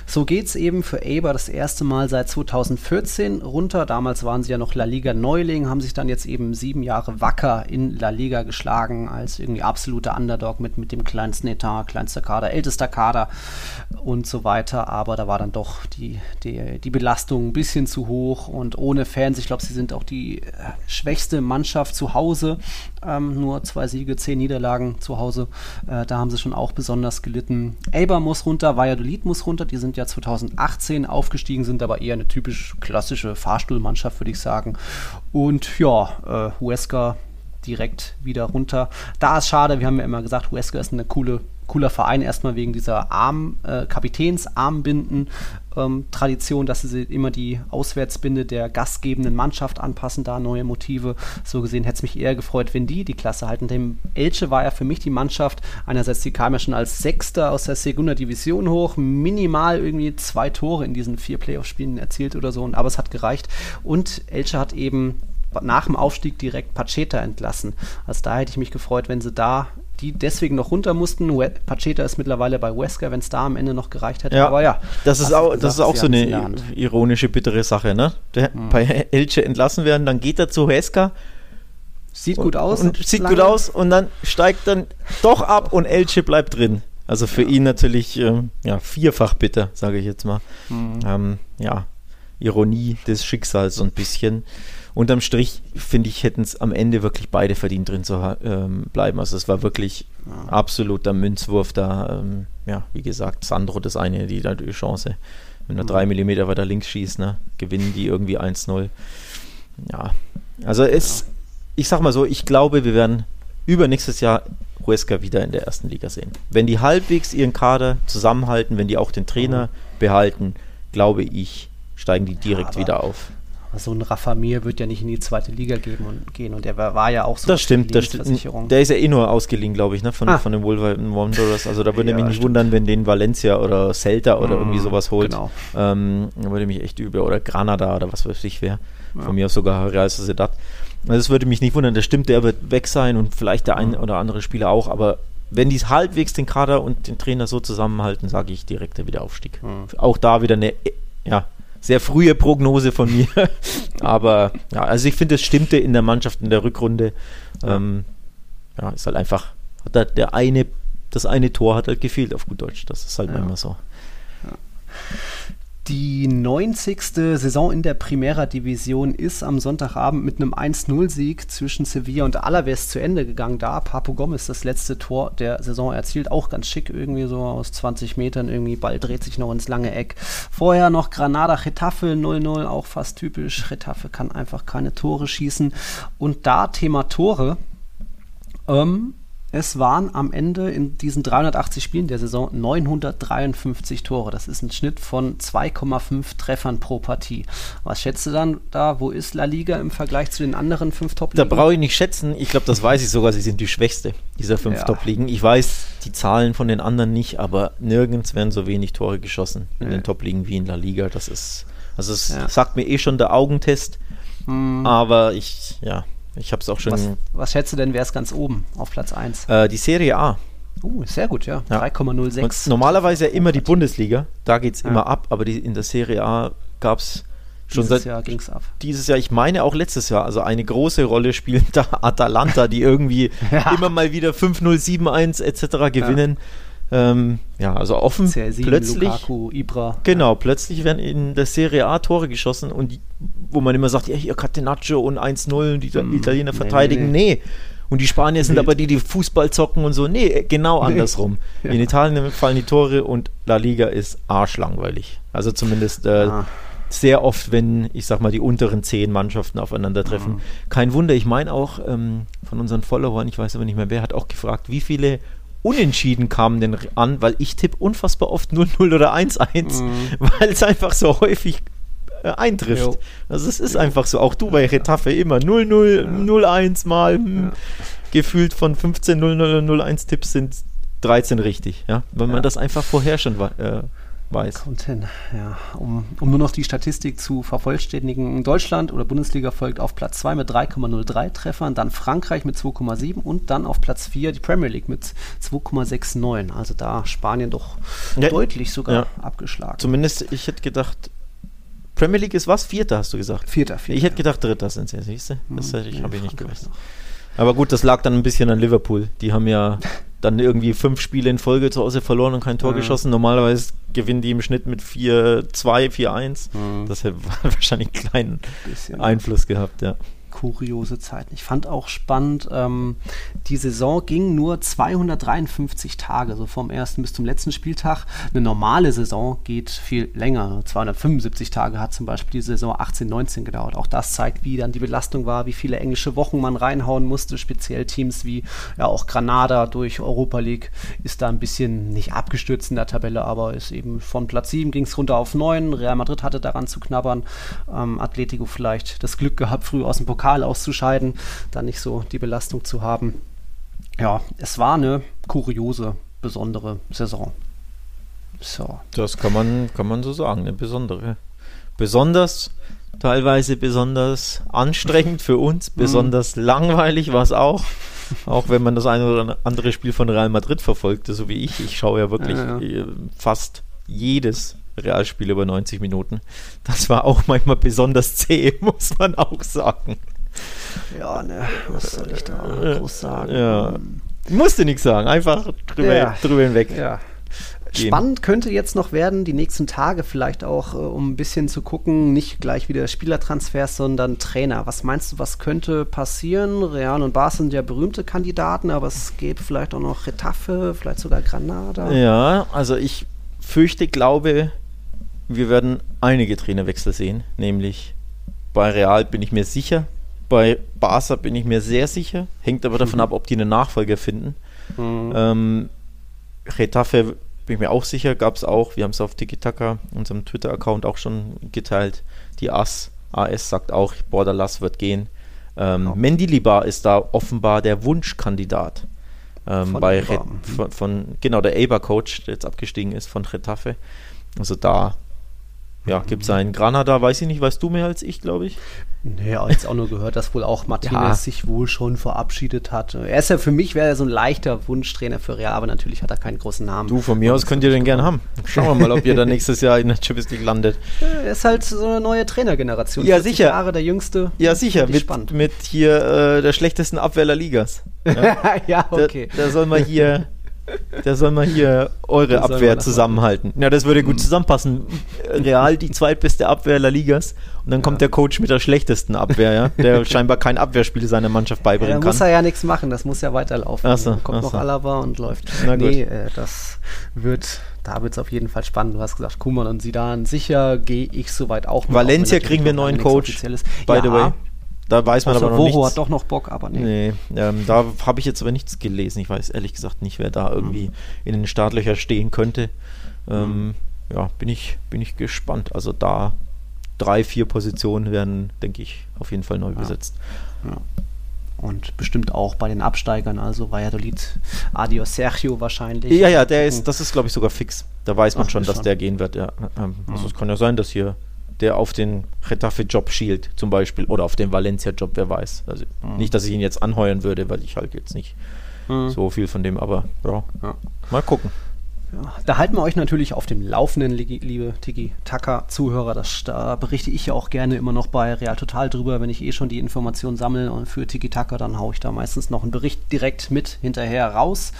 So geht es eben für Eber das erste Mal seit 2014 runter. Damals waren sie ja noch La Liga Neuling, haben sich dann jetzt eben sieben Jahre wacker in La Liga geschlagen als irgendwie absoluter Underdog mit, mit dem kleinsten Etat, kleinster Kader, ältester Kader und so weiter. Aber da war dann doch die, die, die Belastung ein bisschen zu hoch und ohne Fans. Ich glaube, sie sind auch die äh, schwächste Mannschaft zu Hause. Ähm, nur zwei Siege, zehn Niederlagen zu Hause. Äh, da haben sie schon auch besonders gelitten. Eber muss runter, Valladolid muss runter. Die sind ja 2018 aufgestiegen, sind aber eher eine typisch klassische Fahrstuhlmannschaft, würde ich sagen. Und ja, äh, Huesca direkt wieder runter. Da ist schade, wir haben ja immer gesagt, Huesca ist eine coole cooler Verein, erstmal wegen dieser Arm, äh, Kapitänsarmbinden ähm, Tradition, dass sie immer die Auswärtsbinde der gastgebenden Mannschaft anpassen, da neue Motive. So gesehen hätte es mich eher gefreut, wenn die die Klasse halten. Dem Elche war ja für mich die Mannschaft, einerseits, die kam ja schon als Sechster aus der Segunda Division hoch, minimal irgendwie zwei Tore in diesen vier Playoff-Spielen erzielt oder so, aber es hat gereicht. Und Elche hat eben nach dem Aufstieg direkt Pacheta entlassen. Also da hätte ich mich gefreut, wenn sie da die deswegen noch runter mussten. Pacheta ist mittlerweile bei Wesker, wenn es da am Ende noch gereicht hätte. Ja, aber ja. Das ist auch, das ist auch so eine ironische, bittere Sache, ne? Der hm. bei Elche entlassen werden, dann geht er zu Wesker. Sieht gut aus. Und sieht lange. gut aus und dann steigt dann doch ab und Elche bleibt drin. Also für ja. ihn natürlich ähm, ja, vierfach bitter, sage ich jetzt mal. Hm. Ähm, ja, Ironie des Schicksals so ein bisschen unterm Strich, finde ich, hätten es am Ende wirklich beide verdient drin zu ähm, bleiben. Also es war wirklich ja. absoluter Münzwurf da. Ähm, ja, wie gesagt, Sandro das eine, die da die Chance. Wenn er mhm. drei Millimeter weiter links schießt, ne, gewinnen die irgendwie 1-0. Ja, also es, ja. ich sag mal so, ich glaube, wir werden übernächstes Jahr Huesca wieder in der ersten Liga sehen. Wenn die halbwegs ihren Kader zusammenhalten, wenn die auch den Trainer mhm. behalten, glaube ich, steigen die direkt ja, wieder auf so ein Rafa Mir wird ja nicht in die zweite Liga geben und gehen und der war, ja auch so das stimmt, das stimmt. Der ist ja eh nur ausgeliehen, glaube ich, ne, von, ah. von den Wolverhampton Wanderers. Also da würde ja, mich nicht stimmt. wundern, wenn den Valencia oder Celta oder mm, irgendwie sowas holt. Genau. Ähm, da würde mich echt übel oder Granada oder was weiß ich wer. Ja. Von mir aus sogar Real Sociedad. Also das würde mich nicht wundern. Das stimmt, der wird weg sein und vielleicht der ein mhm. oder andere Spieler auch, aber wenn die halbwegs den Kader und den Trainer so zusammenhalten, sage ich direkt der Wiederaufstieg. Mhm. Auch da wieder eine ja, sehr frühe Prognose von mir. Aber ja, also ich finde, es stimmte in der Mannschaft in der Rückrunde. Ähm, ja, ist halt einfach, hat halt der eine, das eine Tor hat halt gefehlt auf gut Deutsch. Das ist halt ja. immer so. Ja. Die 90. Saison in der Primera Division ist am Sonntagabend mit einem 1-0-Sieg zwischen Sevilla und Alaves zu Ende gegangen. Da Papo Gomez das letzte Tor der Saison erzielt, auch ganz schick irgendwie so aus 20 Metern irgendwie. Ball dreht sich noch ins lange Eck. Vorher noch Granada Getafe 0-0, auch fast typisch. Getafe kann einfach keine Tore schießen. Und da Thema Tore. Ähm, Es waren am Ende in diesen 380 Spielen der Saison 953 Tore. Das ist ein Schnitt von 2,5 Treffern pro Partie. Was schätzt du dann da? Wo ist La Liga im Vergleich zu den anderen fünf Top-Ligen? Da brauche ich nicht schätzen. Ich glaube, das weiß ich sogar. Sie sind die schwächste dieser fünf ja. Top-Ligen. Ich weiß die Zahlen von den anderen nicht, aber nirgends werden so wenig Tore geschossen in nee. den Top-Ligen wie in La Liga. Das ist, also es ja. sagt mir eh schon der Augentest. Hm. Aber ich, ja, ich habe es auch schon. Was, was schätzt du denn, wer ist ganz oben auf Platz 1? Äh, die Serie A. Uh, sehr gut, ja. ja. 3,06. Normalerweise ja immer die Bundesliga, da geht es ja. immer ab, aber die, in der Serie A gab es schon dieses seit Jahr ging es ab. Dieses Jahr, ich meine auch letztes Jahr, also eine große Rolle spielen da Atalanta, die irgendwie immer mal wieder 5-0, 7-1 etc. gewinnen. Ähm, ja, also offen CR7, plötzlich. Lukaku, Ibra. Genau, ja. plötzlich werden in der Serie A Tore geschossen und die, wo man immer sagt, ja, hier Catenaccio und 1-0 und die mm, Italiener nee, verteidigen. Nee, nee. Und die Spanier sind aber die, die Fußball zocken und so. Nee, genau andersrum. ja. In Italien fallen die Tore und La Liga ist arschlangweilig. Also zumindest äh, ah. sehr oft, wenn, ich sag mal, die unteren zehn Mannschaften aufeinandertreffen. Mhm. Kein Wunder, ich meine auch ähm, von unseren Followern, ich weiß aber nicht mehr wer, hat auch gefragt, wie viele Unentschieden kamen denn an, weil ich tippe unfassbar oft 0-0 oder 1-1, mhm. weil es einfach so häufig äh, eintrifft. Jo. Also es ist jo. einfach so, auch du bei Retafe immer 0-0, ja. 0-1 mal, hm, ja. gefühlt von 15 0-0 0-1 Tipps sind 13 richtig, ja, wenn man das einfach vorher schon äh, weiß. Kommt hin, ja. Um, um nur noch die Statistik zu vervollständigen. Deutschland oder Bundesliga folgt auf Platz 2 mit 3,03 Treffern, dann Frankreich mit 2,7 und dann auf Platz 4 die Premier League mit 2,69. Also da Spanien doch ja, deutlich sogar ja. abgeschlagen. Zumindest, ich hätte gedacht, Premier League ist was? Vierter, hast du gesagt? Vierter, vierter. Ich hätte gedacht, Dritter sind sie, siehst du? Das hm, ich, habe ich nicht gewusst. Aber gut, das lag dann ein bisschen an Liverpool. Die haben ja dann irgendwie fünf Spiele in Folge zu Hause verloren und kein Tor ja. geschossen. Normalerweise gewinnen die im Schnitt mit 4-2, 4-1. Mhm. Das hätte wahrscheinlich einen kleinen. Einfluss gehabt, ja kuriose Zeiten. Ich fand auch spannend, ähm, die Saison ging nur 253 Tage, so vom ersten bis zum letzten Spieltag. Eine normale Saison geht viel länger. 275 Tage hat zum Beispiel die Saison 18, 19 gedauert. Auch das zeigt, wie dann die Belastung war, wie viele englische Wochen man reinhauen musste. Speziell Teams wie ja auch Granada durch Europa League ist da ein bisschen nicht abgestürzt in der Tabelle, aber ist eben von Platz 7 ging es runter auf 9. Real Madrid hatte daran zu knabbern. Ähm, Atletico vielleicht das Glück gehabt, früh aus dem Pokal Pokal auszuscheiden, dann nicht so die Belastung zu haben. Ja, es war eine kuriose, besondere Saison. So. Das kann man, kann man so sagen, eine besondere. Besonders, teilweise besonders anstrengend für uns, mhm. besonders langweilig war es auch. Auch wenn man das eine oder andere Spiel von Real Madrid verfolgte, so wie ich. Ich schaue ja wirklich ja, ja. Äh, fast jedes Realspiel über 90 Minuten. Das war auch manchmal besonders zäh, muss man auch sagen. Ja, ne, was soll ich da groß sagen? Ja. Musste nichts sagen, einfach drüber, ja. drüber hinweg. Ja. Gehen. Spannend könnte jetzt noch werden, die nächsten Tage vielleicht auch, äh, um ein bisschen zu gucken, nicht gleich wieder Spielertransfers, sondern Trainer. Was meinst du, was könnte passieren? Real und Bar sind ja berühmte Kandidaten, aber es gäbe vielleicht auch noch Retafe, vielleicht sogar Granada. Ja, also ich fürchte, glaube, wir werden einige Trainerwechsel sehen, nämlich bei Real bin ich mir sicher, bei Barca bin ich mir sehr sicher. Hängt aber davon mhm. ab, ob die einen Nachfolger finden. Mhm. Ähm, Retafe bin ich mir auch sicher, gab es auch. Wir haben es auf Tiki-Taka, unserem Twitter-Account, auch schon geteilt. Die AS, AS sagt auch, Borderlass wird gehen. Ähm, genau. Mendilibar ist da offenbar der Wunschkandidat. Ähm, von, bei mhm. von, von, genau, der Aber-Coach, der jetzt abgestiegen ist von Retafe. Also da ja, gibt es einen Granada, weiß ich nicht, weißt du mehr als ich, glaube ich? Nee, jetzt auch nur gehört, dass wohl auch Martinez ja. sich wohl schon verabschiedet hat. Er ist ja für mich, wäre er so ein leichter Wunschtrainer für Real, aber natürlich hat er keinen großen Namen. Du, von mir aus könnt ihr den gerne haben. Schauen wir mal, ob ihr dann nächstes Jahr in der Champions League landet. Er ist halt so eine neue Trainergeneration. Ja, sicher. Jahre der jüngste. Ja, sicher. Mit, spannend. mit hier äh, der schlechtesten Abwehr der Ligas. Ja, ja okay. Da, da soll man hier Der soll mal hier eure Abwehr zusammenhalten. Ja, das würde gut mhm. zusammenpassen. Real die zweitbeste Abwehr der Ligas und dann kommt der Coach mit der schlechtesten Abwehr, ja, der scheinbar kein Abwehrspiel seiner Mannschaft beibringen ja, kann. Da muss er ja nichts machen, das muss ja weiterlaufen. Ach so, kommt ach noch. Alaba und läuft. Na nee, äh, das wird da wird es auf jeden Fall spannend. Du hast gesagt, Kuman und Sidan, sicher gehe ich soweit auch. Valencia kriegen wir einen neuen Coach, by ja, the way. Da weiß man Außer aber noch Voro hat doch noch Bock, aber nee. Nee, ähm, da habe ich jetzt aber nichts gelesen. Ich weiß ehrlich gesagt nicht, wer da irgendwie mhm. in den Startlöchern stehen könnte. Ähm, mhm. Ja, bin ich, bin ich gespannt. Also da drei, vier Positionen werden, denke ich, auf jeden Fall neu ja. besetzt. Ja. Und bestimmt auch bei den Absteigern, also Valladolid, Adios Sergio wahrscheinlich. Ja, ja, der ist, das ist glaube ich sogar fix. Da weiß man Ach, schon, dass schon. der gehen wird. Ja. Ähm, also mhm. es kann ja sein, dass hier der auf den Retafe-Job schielt, zum Beispiel, oder auf den Valencia-Job, wer weiß. Also mhm. nicht, dass ich ihn jetzt anheuern würde, weil ich halt jetzt nicht mhm. so viel von dem, aber ja, ja. mal gucken. Ja, da halten wir euch natürlich auf dem Laufenden, liebe Tiki-Taka-Zuhörer. Da berichte ich ja auch gerne immer noch bei Real Total drüber. Wenn ich eh schon die Informationen sammle für Tiki-Taka, dann haue ich da meistens noch einen Bericht direkt mit hinterher raus.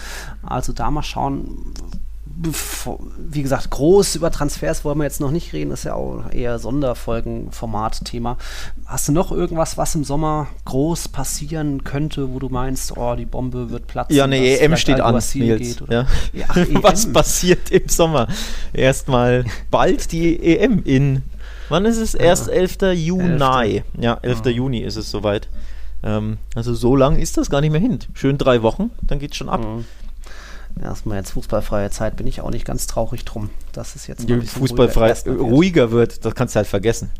Also da mal schauen, wie gesagt, groß über Transfers wollen wir jetzt noch nicht reden, das ist ja auch eher Sonderfolgenformat-Thema. Hast du noch irgendwas, was im Sommer groß passieren könnte, wo du meinst, oh, die Bombe wird platzen? Ja, eine EM steht an, Nils. Geht, ja. Ja, ach, was passiert im Sommer? Erstmal bald die EM in, wann ist es? Erst 11. Juni. 11. Ja, 11. Ja. Juni ist es soweit. Ähm, also so lang ist das gar nicht mehr hin. Schön drei Wochen, dann geht es schon ab. Mhm erstmal jetzt fußballfreie Zeit bin ich auch nicht ganz traurig drum, dass es jetzt mal fußballfrei ruhiger, ruhiger wird. Das kannst du halt vergessen.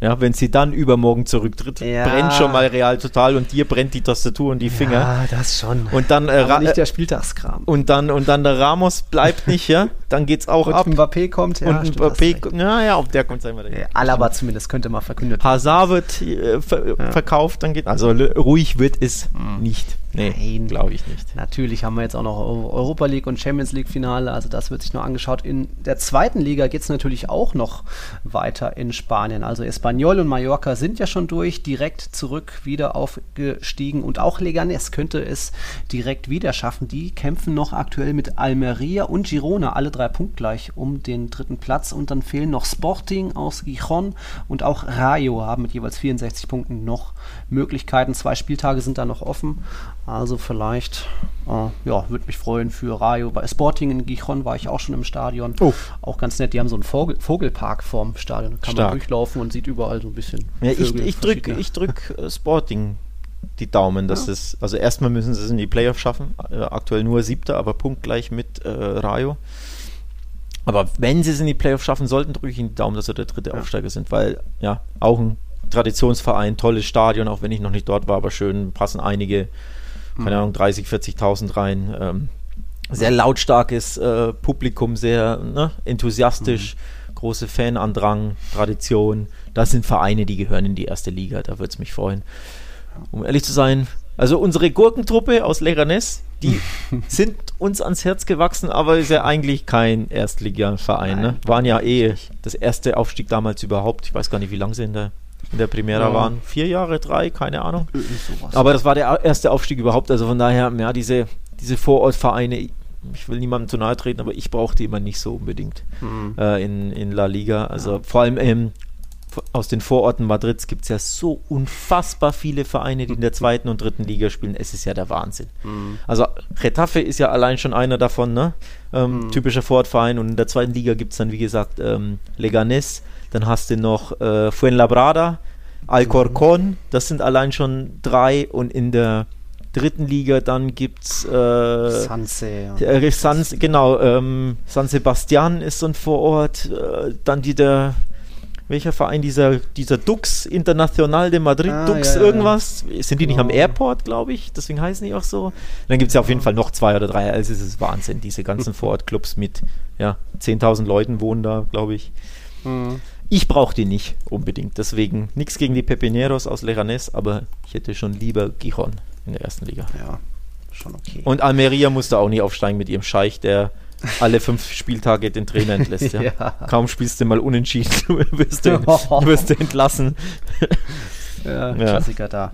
Ja, wenn sie dann übermorgen zurücktritt, ja. brennt schon mal real total und dir brennt die Tastatur und die Finger. Ja, das schon. Und dann äh, nicht der Spieltagskram. Und dann und dann der Ramos bleibt nicht, ja? Dann geht's auch und ab. Mbappé kommt, ja. Und Mbappé, ja, ja, auf der kommt es einmal. Ja, Alaba zumindest könnte mal verkündet werden. Hazard wird äh, ver ja. verkauft, dann geht also ruhig wird es mhm. nicht. Nee, glaube ich nicht. Natürlich haben wir jetzt auch noch Europa League und Champions League Finale, also das wird sich noch angeschaut. In der zweiten Liga geht es natürlich auch noch weiter in Spanien. Also Espanyol und Mallorca sind ja schon durch, direkt zurück wieder aufgestiegen und auch Leganes könnte es direkt wieder schaffen. Die kämpfen noch aktuell mit Almeria und Girona, alle drei punktgleich um den dritten Platz und dann fehlen noch Sporting aus Gijon und auch Rayo haben mit jeweils 64 Punkten noch Möglichkeiten. Zwei Spieltage sind da noch offen also vielleicht, äh, ja, würde mich freuen für Rayo. Bei Sporting in Gijon war ich auch schon im Stadion. Oh. Auch ganz nett. Die haben so einen Vogel Vogelpark vorm Stadion. Da kann Stark. man durchlaufen und sieht überall so ein bisschen. Ja, ich, ich drücke ich drück äh, Sporting die Daumen, dass ja. es, also erstmal müssen sie es in die Playoffs schaffen. Äh, aktuell nur siebter, aber punktgleich mit äh, Rayo. Aber wenn sie es in die Playoffs schaffen sollten, drücke ich ihnen die Daumen, dass sie der dritte ja. Aufsteiger sind, weil ja, auch ein Traditionsverein, tolles Stadion, auch wenn ich noch nicht dort war, aber schön, passen einige keine Ahnung, 30, 40.000 rein. Ähm, sehr lautstarkes äh, Publikum, sehr ne, enthusiastisch, mhm. große Fanandrang, Tradition. Das sind Vereine, die gehören in die erste Liga, da würde es mich freuen. Um ehrlich zu sein, also unsere Gurkentruppe aus Leganes, die sind uns ans Herz gewachsen, aber ist ja eigentlich kein Erstligaverein. Ne? Waren ja eh das erste Aufstieg damals überhaupt. Ich weiß gar nicht, wie lange sie in der in der Primera ja. waren. Vier Jahre, drei, keine Ahnung. Aber das war der erste Aufstieg überhaupt. Also von daher, ja, diese, diese Vorortvereine, ich will niemandem zu nahe treten, aber ich brauche die immer nicht so unbedingt mhm. äh, in, in La Liga. Also ja. vor allem ähm, aus den Vororten Madrids gibt es ja so unfassbar viele Vereine, die in der zweiten und dritten Liga spielen. Es ist ja der Wahnsinn. Mhm. Also Retafe ist ja allein schon einer davon, ne? Ähm, mhm. Typischer Vorortverein. Und in der zweiten Liga gibt es dann, wie gesagt, ähm, Leganes, dann hast du noch äh, Fuenlabrada, Alcorcon, das sind allein schon drei. Und in der dritten Liga dann gibt es äh, Sanse, äh, San, genau, ähm, San Sebastian ist so ein Vorort. Äh, dann die der welcher Verein, dieser, dieser Dux Internacional de Madrid, ah, Dux ja, irgendwas. Sind die nicht am genau. Airport, glaube ich? Deswegen heißen die auch so. Und dann gibt es ja auf jeden Fall noch zwei oder drei. Also es ist Wahnsinn, diese ganzen Vorortclubs mit ja, 10.000 Leuten wohnen da, glaube ich. Mhm. Ich brauche die nicht unbedingt. Deswegen nichts gegen die Pepineros aus Leganés, aber ich hätte schon lieber Gijon in der ersten Liga. Ja, schon okay. Und Almeria musste auch nie aufsteigen mit ihrem Scheich, der alle fünf Spieltage den Trainer entlässt. Ja. ja. Kaum spielst du mal unentschieden, wirst du, wirst du entlassen. ja, Klassiker da.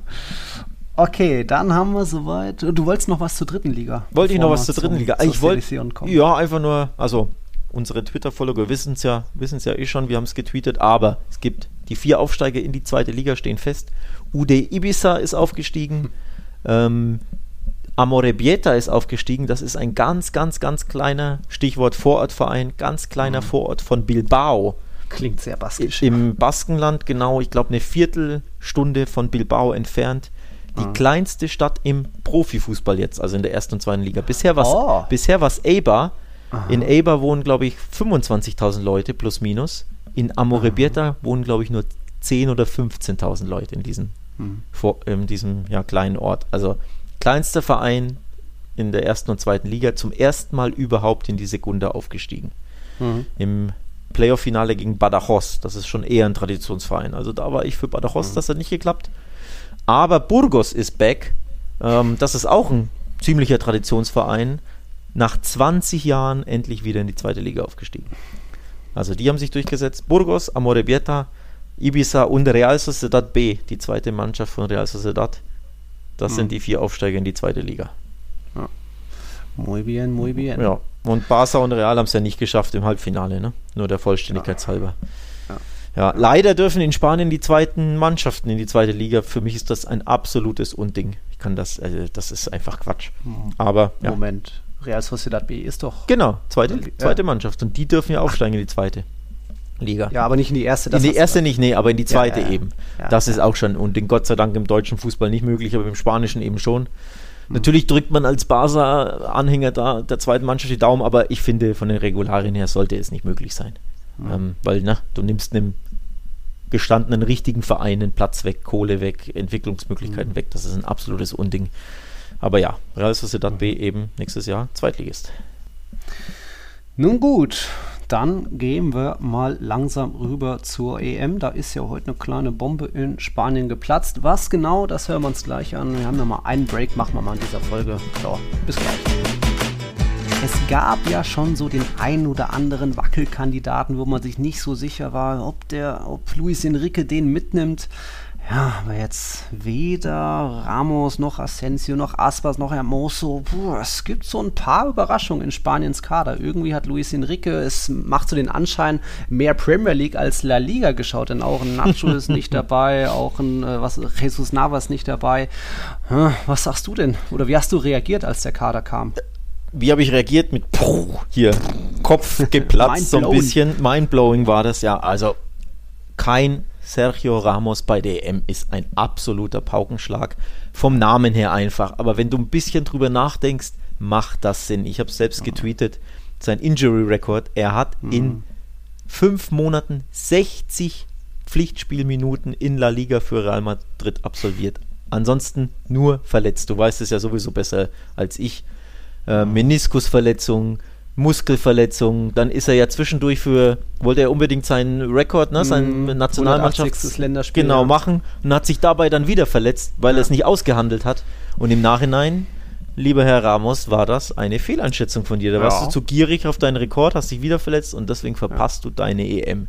Okay, dann haben wir soweit. Du wolltest noch was zur dritten Liga? Wollte ich noch was zur dritten Liga? Ich wollte. Ja, einfach nur. Also, unsere Twitter-Follower wissen es ja, wissen's ja eh schon, wir haben es getweetet, aber es gibt die vier Aufsteiger in die zweite Liga stehen fest. UD Ibiza ist aufgestiegen, ähm, Amorebieta ist aufgestiegen, das ist ein ganz, ganz, ganz kleiner, Stichwort Vorortverein, ganz kleiner mhm. Vorort von Bilbao. Klingt sehr baskisch. Im Baskenland, genau, ich glaube, eine Viertelstunde von Bilbao entfernt. Die ah. kleinste Stadt im Profifußball jetzt, also in der ersten und zweiten Liga. Bisher war es oh. Eibar. In Eibar wohnen, glaube ich, 25.000 Leute plus minus. In Amorebieta wohnen, glaube ich, nur 10.000 oder 15.000 Leute in diesem, hm. vor, in diesem ja, kleinen Ort. Also kleinster Verein in der ersten und zweiten Liga, zum ersten Mal überhaupt in die Sekunde aufgestiegen. Mhm. Im Playoff-Finale gegen Badajoz, das ist schon eher ein Traditionsverein. Also da war ich für Badajoz, mhm. das hat nicht geklappt. Aber Burgos ist back. Ähm, das ist auch ein ziemlicher Traditionsverein. Nach 20 Jahren endlich wieder in die zweite Liga aufgestiegen. Also die haben sich durchgesetzt. Burgos, Amorebieta, Ibiza und Real Sociedad B, die zweite Mannschaft von Real Sociedad. Das mhm. sind die vier Aufsteiger in die zweite Liga. Ja. Muy bien, muy bien. Ja, und Barca und Real haben es ja nicht geschafft im Halbfinale, ne? Nur der Vollständigkeit halber. Ja. ja. leider dürfen in Spanien die zweiten Mannschaften in die zweite Liga. Für mich ist das ein absolutes Unding. Ich kann das, äh, das ist einfach Quatsch. Mhm. Aber ja. Moment, Real Sociedad B ist doch. Genau, zweite, zweite Mannschaft. Und die dürfen ja aufsteigen in die zweite. Liga. Ja, aber nicht in die erste. in die erste nicht, nee, aber in die zweite ja, ja, eben. Ja, das ist auch schon, und den Gott sei Dank im deutschen Fußball nicht möglich, aber im spanischen eben schon. Mhm. Natürlich drückt man als Barca-Anhänger da der zweiten Mannschaft die Daumen, aber ich finde, von den Regularien her sollte es nicht möglich sein. Mhm. Ähm, weil, na, du nimmst einem gestandenen richtigen Verein einen Platz weg, Kohle weg, Entwicklungsmöglichkeiten mhm. weg. Das ist ein absolutes Unding. Aber ja, Real Sociedad B eben nächstes Jahr Zweitligist. Nun gut, dann gehen wir mal langsam rüber zur EM. Da ist ja heute eine kleine Bombe in Spanien geplatzt. Was genau, das hören wir uns gleich an. Wir haben noch mal einen Break, machen wir mal in dieser Folge. Ja, bis gleich. Es gab ja schon so den einen oder anderen Wackelkandidaten, wo man sich nicht so sicher war, ob der, ob Luis Enrique den mitnimmt. Ja, aber jetzt weder Ramos noch Asensio noch Aspas noch Hermoso. Puh, es gibt so ein paar Überraschungen in Spaniens Kader. Irgendwie hat Luis Enrique, es macht so den Anschein, mehr Premier League als La Liga geschaut, denn auch ein Nacho ist nicht dabei, auch ein äh, was, Jesus Navas nicht dabei. Was sagst du denn? Oder wie hast du reagiert, als der Kader kam? Wie habe ich reagiert? Mit puh, hier Kopf geplatzt so ein bisschen. Mindblowing war das ja. Also kein Sergio Ramos bei der EM ist ein absoluter Paukenschlag. Vom Namen her einfach. Aber wenn du ein bisschen drüber nachdenkst, macht das Sinn. Ich habe selbst getweetet. Sein Injury Record. Er hat mhm. in fünf Monaten 60 Pflichtspielminuten in La Liga für Real Madrid absolviert. Ansonsten nur verletzt. Du weißt es ja sowieso besser als ich. Äh, Meniskusverletzung, Muskelverletzung. Dann ist er ja zwischendurch für, wollte er unbedingt seinen Rekord, ne, sein mm, Nationalmannschafts genau machen und hat sich dabei dann wieder verletzt, weil ja. er es nicht ausgehandelt hat. Und im Nachhinein, lieber Herr Ramos, war das eine Fehleinschätzung von dir. Da ja. warst du zu gierig auf deinen Rekord, hast dich wieder verletzt und deswegen verpasst du deine EM.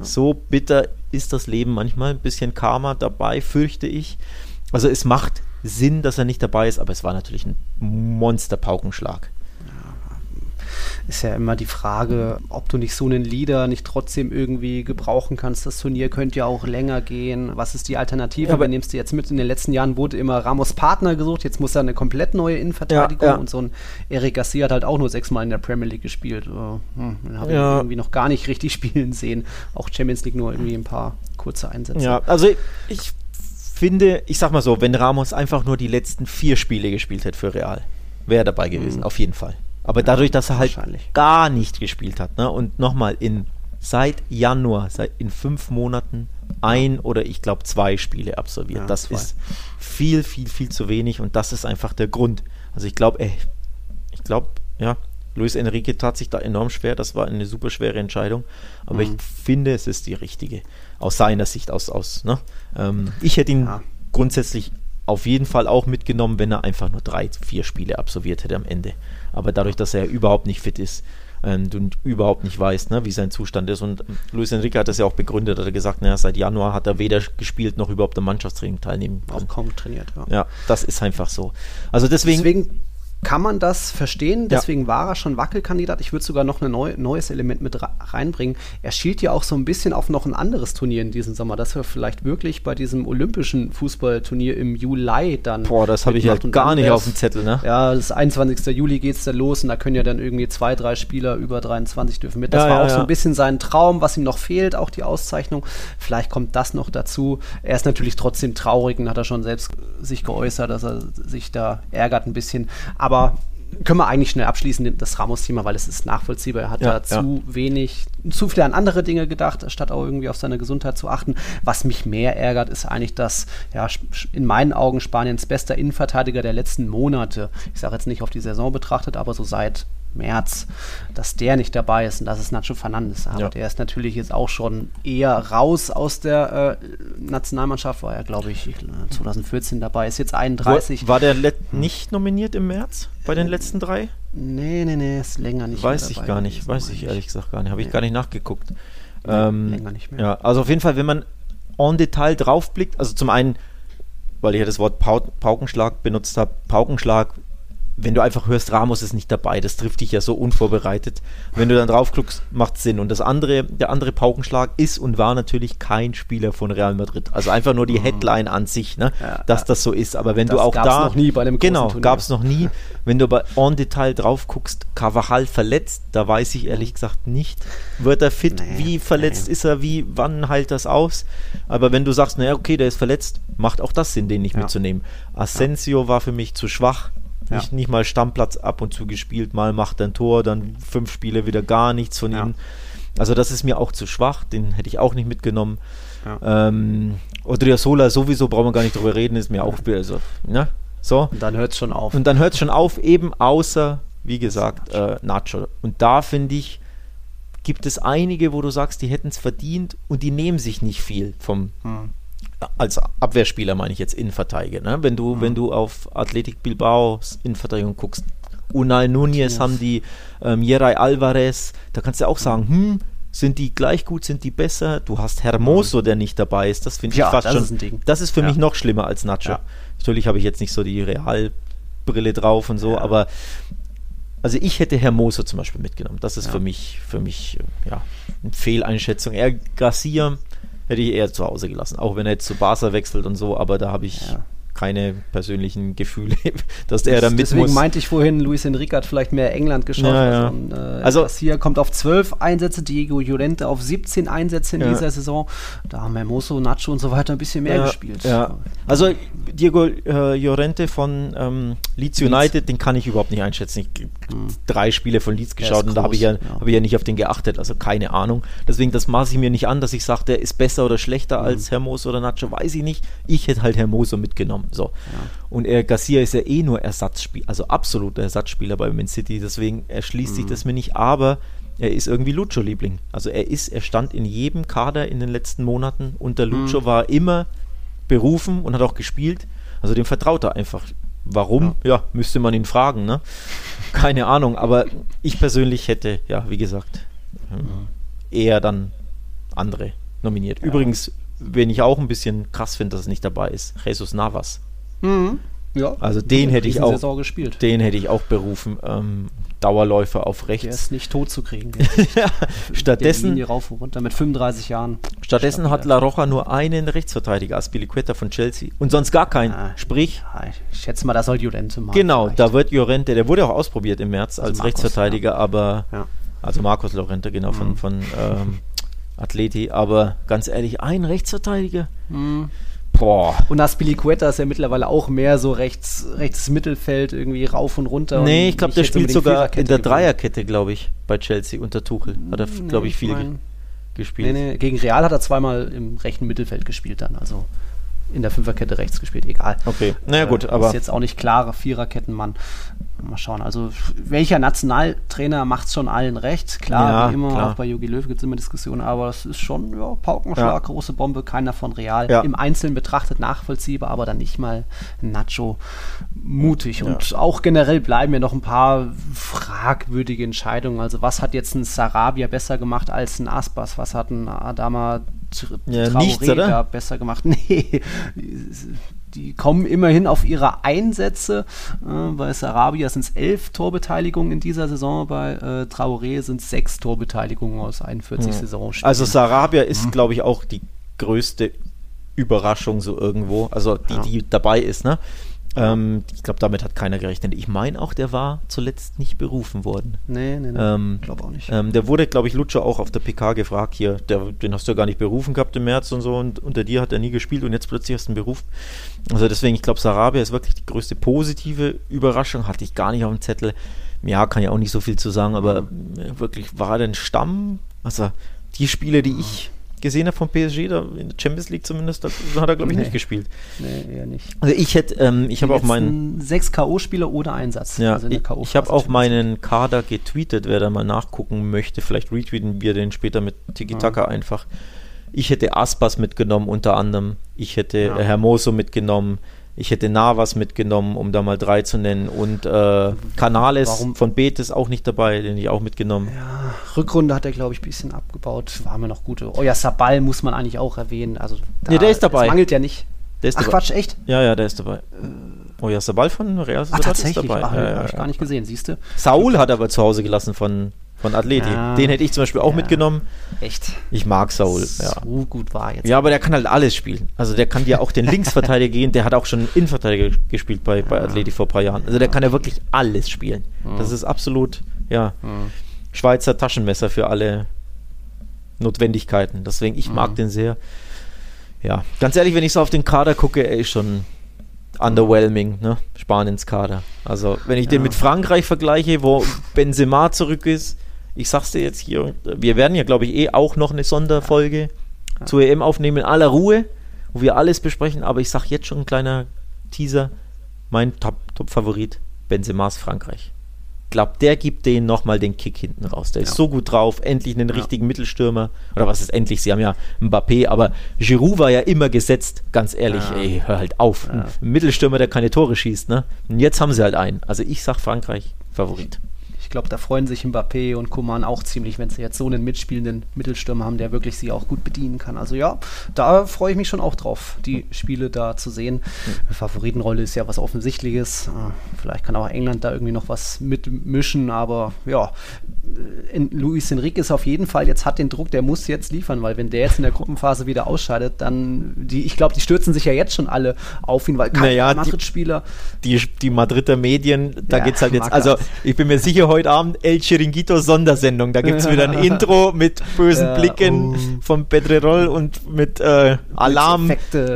So bitter ist das Leben manchmal, ein bisschen Karma dabei, fürchte ich. Also es macht Sinn, dass er nicht dabei ist, aber es war natürlich ein Monster-Paukenschlag ist ja immer die Frage, ob du nicht so einen Leader nicht trotzdem irgendwie gebrauchen kannst. Das Turnier könnte ja auch länger gehen. Was ist die Alternative? Ja, aber nimmst du jetzt mit? In den letzten Jahren wurde immer Ramos Partner gesucht. Jetzt muss er eine komplett neue Innenverteidigung ja, ja. und so ein Eric Garcia hat halt auch nur sechsmal in der Premier League gespielt. Oh, hm, den habe ich irgendwie noch gar nicht richtig spielen sehen. Auch Champions League nur irgendwie ein paar kurze Einsätze. Ja, also ich finde, ich sag mal so, wenn Ramos einfach nur die letzten vier Spiele gespielt hätte für Real, wäre er dabei gewesen, mhm. auf jeden Fall. Aber dadurch, dass er halt gar nicht gespielt hat, ne? und nochmal in seit Januar, seit in fünf Monaten ein oder ich glaube zwei Spiele absolviert. Ja, das zwei. ist viel, viel, viel zu wenig und das ist einfach der Grund. Also ich glaube, ich glaube, ja, Luis Enrique tat sich da enorm schwer. Das war eine super schwere Entscheidung. Aber mhm. ich finde, es ist die richtige. Aus seiner Sicht, aus, aus, ne? Ähm, ich hätte ihn ja. grundsätzlich auf jeden Fall auch mitgenommen, wenn er einfach nur drei, vier Spiele absolviert hätte am Ende. Aber dadurch, dass er überhaupt nicht fit ist ähm, und überhaupt nicht weiß, ne, wie sein Zustand ist. Und Luis Enrique hat das ja auch begründet, hat er gesagt, naja, seit Januar hat er weder gespielt noch überhaupt am Mannschaftstraining teilnehmen können. Auch kaum trainiert, ja. Ja, das ist einfach so. Also deswegen, deswegen kann man das verstehen. Deswegen ja. war er schon Wackelkandidat. Ich würde sogar noch ein neu, neues Element mit reinbringen. Er schielt ja auch so ein bisschen auf noch ein anderes Turnier in diesem Sommer, dass wir vielleicht wirklich bei diesem olympischen Fußballturnier im Juli dann. Boah, das habe ich ja gar nicht auf dem Zettel, ne? Ja, das 21. Juli geht es dann los und da können ja dann irgendwie zwei, drei Spieler über 23 dürfen mit. Das ja, war ja, auch so ein bisschen sein Traum, was ihm noch fehlt, auch die Auszeichnung. Vielleicht kommt das noch dazu. Er ist natürlich trotzdem traurig und hat er schon selbst sich geäußert, dass er sich da ärgert ein bisschen. Aber aber können wir eigentlich schnell abschließen, das Ramos-Thema, weil es ist nachvollziehbar. Er hat ja, da zu ja. wenig, zu viel an andere Dinge gedacht, statt auch irgendwie auf seine Gesundheit zu achten. Was mich mehr ärgert, ist eigentlich, dass ja, in meinen Augen Spaniens bester Innenverteidiger der letzten Monate, ich sage jetzt nicht auf die Saison betrachtet, aber so seit März, dass der nicht dabei ist und das ist Nacho Fernandes. Aber ja. der ist natürlich jetzt auch schon eher raus aus der äh, Nationalmannschaft, war er, glaube ich, 2014 dabei, ist jetzt 31. War, war der nicht nominiert im März bei den letzten drei? Nee, nee, nee, ist länger nicht Weiß ich gar nicht, weiß ich ehrlich gesagt gar nicht, habe ich gar nicht nachgeguckt. Nee, ähm, länger nicht mehr. Ja, also auf jeden Fall, wenn man en Detail draufblickt, also zum einen, weil ich ja das Wort Paukenschlag benutzt habe, Paukenschlag wenn du einfach hörst, Ramos ist nicht dabei, das trifft dich ja so unvorbereitet. Wenn du dann drauf guckst, macht Sinn. Und das andere, der andere Paukenschlag ist und war natürlich kein Spieler von Real Madrid. Also einfach nur die mhm. Headline an sich, ne? Ja, dass ja. das so ist. Aber wenn du auch da. noch nie bei einem Genau, gab es noch nie. Wenn du bei On Detail drauf guckst, Carvajal verletzt, da weiß ich ehrlich gesagt nicht. Wird er fit? Nee, wie verletzt nee. ist er? Wie, wann heilt das aus? Aber wenn du sagst, naja, okay, der ist verletzt, macht auch das Sinn, den nicht ja. mitzunehmen. Asensio war für mich zu schwach ja. Nicht, nicht mal Stammplatz ab und zu gespielt, mal macht er ein Tor, dann fünf Spiele wieder gar nichts von ja. ihm. Also das ist mir auch zu schwach, den hätte ich auch nicht mitgenommen. Ja. Ähm, Odriozola sowieso, brauchen wir gar nicht drüber reden, ist mir auch also, ne? So. Und dann hört es schon auf. Und dann hört es schon auf, eben außer, wie gesagt, Nacho. Äh, Nacho. Und da finde ich, gibt es einige, wo du sagst, die hätten es verdient und die nehmen sich nicht viel vom, hm als Abwehrspieler meine ich jetzt Innenverteidiger, ne? wenn du, mhm. wenn du auf Athletic Bilbao Innenverteidigung guckst, Unai Nunez haben die, ähm, Jerai Alvarez, da kannst du auch sagen, hm, sind die gleich gut, sind die besser? Du hast Hermoso, mhm. der nicht dabei ist, das finde ich ja, fast das schon, ist das ist für ja. mich noch schlimmer als Nacho. Ja. Natürlich habe ich jetzt nicht so die Realbrille drauf und so, aber also ich hätte Hermoso zum Beispiel mitgenommen. Das ist für mich, für mich, ja, eine Fehleinschätzung. Er Garcia, hätte ich eher zu Hause gelassen. Auch wenn er jetzt zu Barca wechselt und so, aber da habe ich ja keine persönlichen Gefühle, dass er da mit Deswegen muss. meinte ich vorhin, Luis Enrique hat vielleicht mehr England geschaut. Ja, ja. Und, äh, also hier kommt auf 12 Einsätze, Diego Llorente auf 17 Einsätze in ja. dieser Saison. Da haben Hermoso, Nacho und so weiter ein bisschen mehr gespielt. Also Diego äh, Llorente von ähm, Leeds United, Leeds. den kann ich überhaupt nicht einschätzen. Ich hm. drei Spiele von Leeds geschaut und da habe ich, ja, hab ich ja nicht auf den geachtet, also keine Ahnung. Deswegen, das maße ich mir nicht an, dass ich sage, der ist besser oder schlechter hm. als Hermoso oder Nacho, weiß ich nicht. Ich hätte halt Hermoso mitgenommen. So. Ja. Und er, Garcia ist ja eh nur Ersatzspieler, also absoluter Ersatzspieler bei Man City, deswegen erschließt mhm. sich das mir nicht, aber er ist irgendwie Lucho-Liebling. Also er ist, er stand in jedem Kader in den letzten Monaten und der Lucho mhm. war immer berufen und hat auch gespielt. Also dem vertraut er einfach. Warum? Ja, ja müsste man ihn fragen, ne? Keine Ahnung, aber ich persönlich hätte, ja, wie gesagt, mhm. eher dann andere nominiert. Ja. Übrigens, wen ich auch ein bisschen krass finde, dass er nicht dabei ist, Jesus Navas. Mhm. Ja. Also den hätte ich auch, gespielt. den hätte ich auch berufen. Ähm, Dauerläufer auf rechts. Der ist nicht tot zu kriegen. ja. Stattdessen rauf und runter mit 35 Jahren. Stattdessen hat La Roja nur einen Rechtsverteidiger, Aspilicueta von Chelsea und sonst gar keinen. Ah, Sprich, ich schätze mal, da soll Llorente machen. Genau, vielleicht. da wird Llorente, der wurde auch ausprobiert im März also als Marcos, Rechtsverteidiger, ja. aber ja. also Marcos Llorente genau mhm. von, von ähm, Atleti, aber ganz ehrlich, ein Rechtsverteidiger. Mhm. Boah. Und Aspilicueta ist ja mittlerweile auch mehr so rechts, rechts Mittelfeld, irgendwie rauf und runter. Nee, und ich glaube, der spielt sogar in der Dreierkette, glaube ich, bei Chelsea unter Tuchel. Hat er, nee, glaube ich, viel mein, gespielt. Nee, nee, gegen Real hat er zweimal im rechten Mittelfeld gespielt dann, also in der Fünferkette rechts gespielt, egal. Okay, naja gut, äh, aber... Ist jetzt auch nicht klare Viererkettenmann. Mal schauen. Also, welcher Nationaltrainer macht es schon allen recht? Klar, ja, wie immer, klar. auch bei Jogi Löw gibt es immer Diskussionen, aber das ist schon, ja, Paukenschlag, ja. große Bombe, keiner von Real. Ja. Im Einzelnen betrachtet nachvollziehbar, aber dann nicht mal Nacho mutig. Und auch generell bleiben ja noch ein paar fragwürdige Entscheidungen. Also, was hat jetzt ein Sarabia besser gemacht als ein Aspas? Was hat ein Adama ja, nichts, oder? besser gemacht? Nee die kommen immerhin auf ihre Einsätze. Äh, bei Sarabia sind es elf Torbeteiligungen in dieser Saison, bei äh, Traoré sind es sechs Torbeteiligungen aus 41 ja. Saisonspielen. Also Sarabia ist, mhm. glaube ich, auch die größte Überraschung so irgendwo, also die, ja. die dabei ist, ne? Ähm, ich glaube, damit hat keiner gerechnet. Ich meine auch, der war zuletzt nicht berufen worden. Nee, nee, nee. Ähm, glaube auch nicht. Ähm, der wurde, glaube ich, Lutscher auch auf der PK gefragt, hier, der, den hast du ja gar nicht berufen gehabt im März und so und unter dir hat er nie gespielt und jetzt plötzlich hast du ihn berufen. Also deswegen, ich glaube, Sarabia ist wirklich die größte positive Überraschung, hatte ich gar nicht auf dem Zettel. Ja, kann ja auch nicht so viel zu sagen, aber mhm. wirklich war er denn Stamm? Also die Spiele, die ich gesehen habe vom PSG, da in der Champions League zumindest, da hat er, glaube ich, nee. nicht gespielt. Nee, eher nicht. Also ich hätte, ähm, ich habe auch meinen... Sechs K.O.-Spieler oder Einsatz. Ja, also ich, ich habe auch meinen Kader getweetet, wer da mal nachgucken möchte. Vielleicht retweeten wir den später mit Tiki-Taka ja. einfach. Ich hätte Aspas mitgenommen unter anderem. Ich hätte ja. Hermoso mitgenommen. Ich hätte Navas mitgenommen, um da mal drei zu nennen. Und äh, Canales Warum? von Betis auch nicht dabei, den ich auch mitgenommen. Ja, Rückrunde hat er, glaube ich, ein bisschen abgebaut. War mir noch gute. Oh ja, Sabal muss man eigentlich auch erwähnen. Also, da, nee, der ist dabei. mangelt ja nicht. Der ist Ach, dabei. Quatsch, echt? Ja, ja, der ist dabei. Äh, oh ja, Sabal von Real Sociedad Ach, tatsächlich? ist dabei. Ach, ja, ja, habe ich gar nicht gesehen, siehst du? Saul hat aber zu Hause gelassen von von Atleti. Ja. Den hätte ich zum Beispiel auch ja. mitgenommen. Echt? Ich mag Saul. So ja. gut war jetzt. Ja, aber der kann halt alles spielen. Also der kann ja auch den Linksverteidiger gehen. Der hat auch schon Innenverteidiger gespielt bei, bei Atleti vor ein paar Jahren. Also der kann ja wirklich alles spielen. Das ist absolut, ja, Schweizer Taschenmesser für alle Notwendigkeiten. Deswegen, ich mag den sehr. Ja, ganz ehrlich, wenn ich so auf den Kader gucke, er ist schon underwhelming, ne? Spaniens Kader. Also, wenn ich ja. den mit Frankreich vergleiche, wo Benzema zurück ist, ich sag's dir jetzt hier, wir werden ja, glaube ich, eh auch noch eine Sonderfolge ja. zur EM aufnehmen in aller Ruhe, wo wir alles besprechen, aber ich sag jetzt schon ein kleiner Teaser, mein Top-Favorit, Top Benzemas Frankreich glaube, der gibt denen nochmal den Kick hinten raus. Der ja. ist so gut drauf, endlich einen richtigen ja. Mittelstürmer. Oder was ist endlich? Sie haben ja Mbappé, aber Giroud war ja immer gesetzt, ganz ehrlich, ja. ey, hör halt auf. Ein Mittelstürmer, der keine Tore schießt, ne? Und jetzt haben sie halt einen. Also ich sag Frankreich Favorit. Ich glaube, da freuen sich Mbappé und Coman auch ziemlich, wenn sie jetzt so einen mitspielenden Mittelstürmer haben, der wirklich sie auch gut bedienen kann. Also ja, da freue ich mich schon auch drauf, die Spiele da zu sehen. Mhm. Favoritenrolle ist ja was Offensichtliches. Ah, vielleicht kann auch England da irgendwie noch was mitmischen, aber ja, Luis Enrique ist auf jeden Fall jetzt hat den Druck, der muss jetzt liefern, weil wenn der jetzt in der Gruppenphase wieder ausscheidet, dann die, ich glaube, die stürzen sich ja jetzt schon alle auf ihn, weil kein naja, Madrid-Spieler. Die, die, Madrider Medien, da ja, geht es halt jetzt, also ich bin mir sicher, heute Abend El Chiringuito Sondersendung, da gibt es wieder ein Intro mit bösen ja, Blicken oh. von Pedrerol und mit äh, Alarm,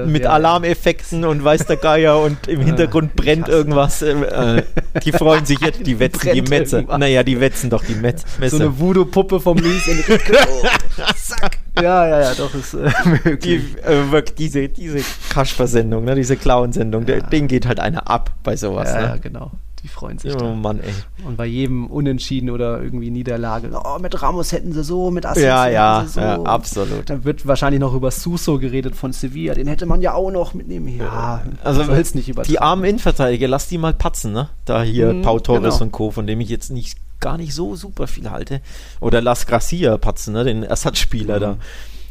mit, ja. Alarmeffekten und weiß der Geier und im Hintergrund brennt irgendwas. Äh, die freuen sich jetzt, die wetzen die Metze. Naja, die wetzen doch die Metze. So eine Voodoo-Puppe vom Luis Enrique. Zack. Ja, ja, ja, doch, ist äh, möglich. Die, äh, diese, diese Kasper-Sendung, ne, diese Clown-Sendung, ja. den geht halt einer ab bei sowas. Ja, ne? ja genau. Die freuen sich. Oh da. Mann, ey. Und bei jedem Unentschieden oder irgendwie Niederlage, oh, mit Ramos hätten sie so, mit Assis ja, ja, so. Ja, absolut. Dann wird wahrscheinlich noch über Suso geredet von Sevilla, den hätte man ja auch noch mitnehmen. Ja, also nicht Die armen Innenverteidiger, lass die mal patzen, ne? Da hier mhm, Pau Torres genau. und Co., von dem ich jetzt nicht gar nicht so super viel halte. Oder Las Gracia patzen, ne? Den Ersatzspieler mhm. da.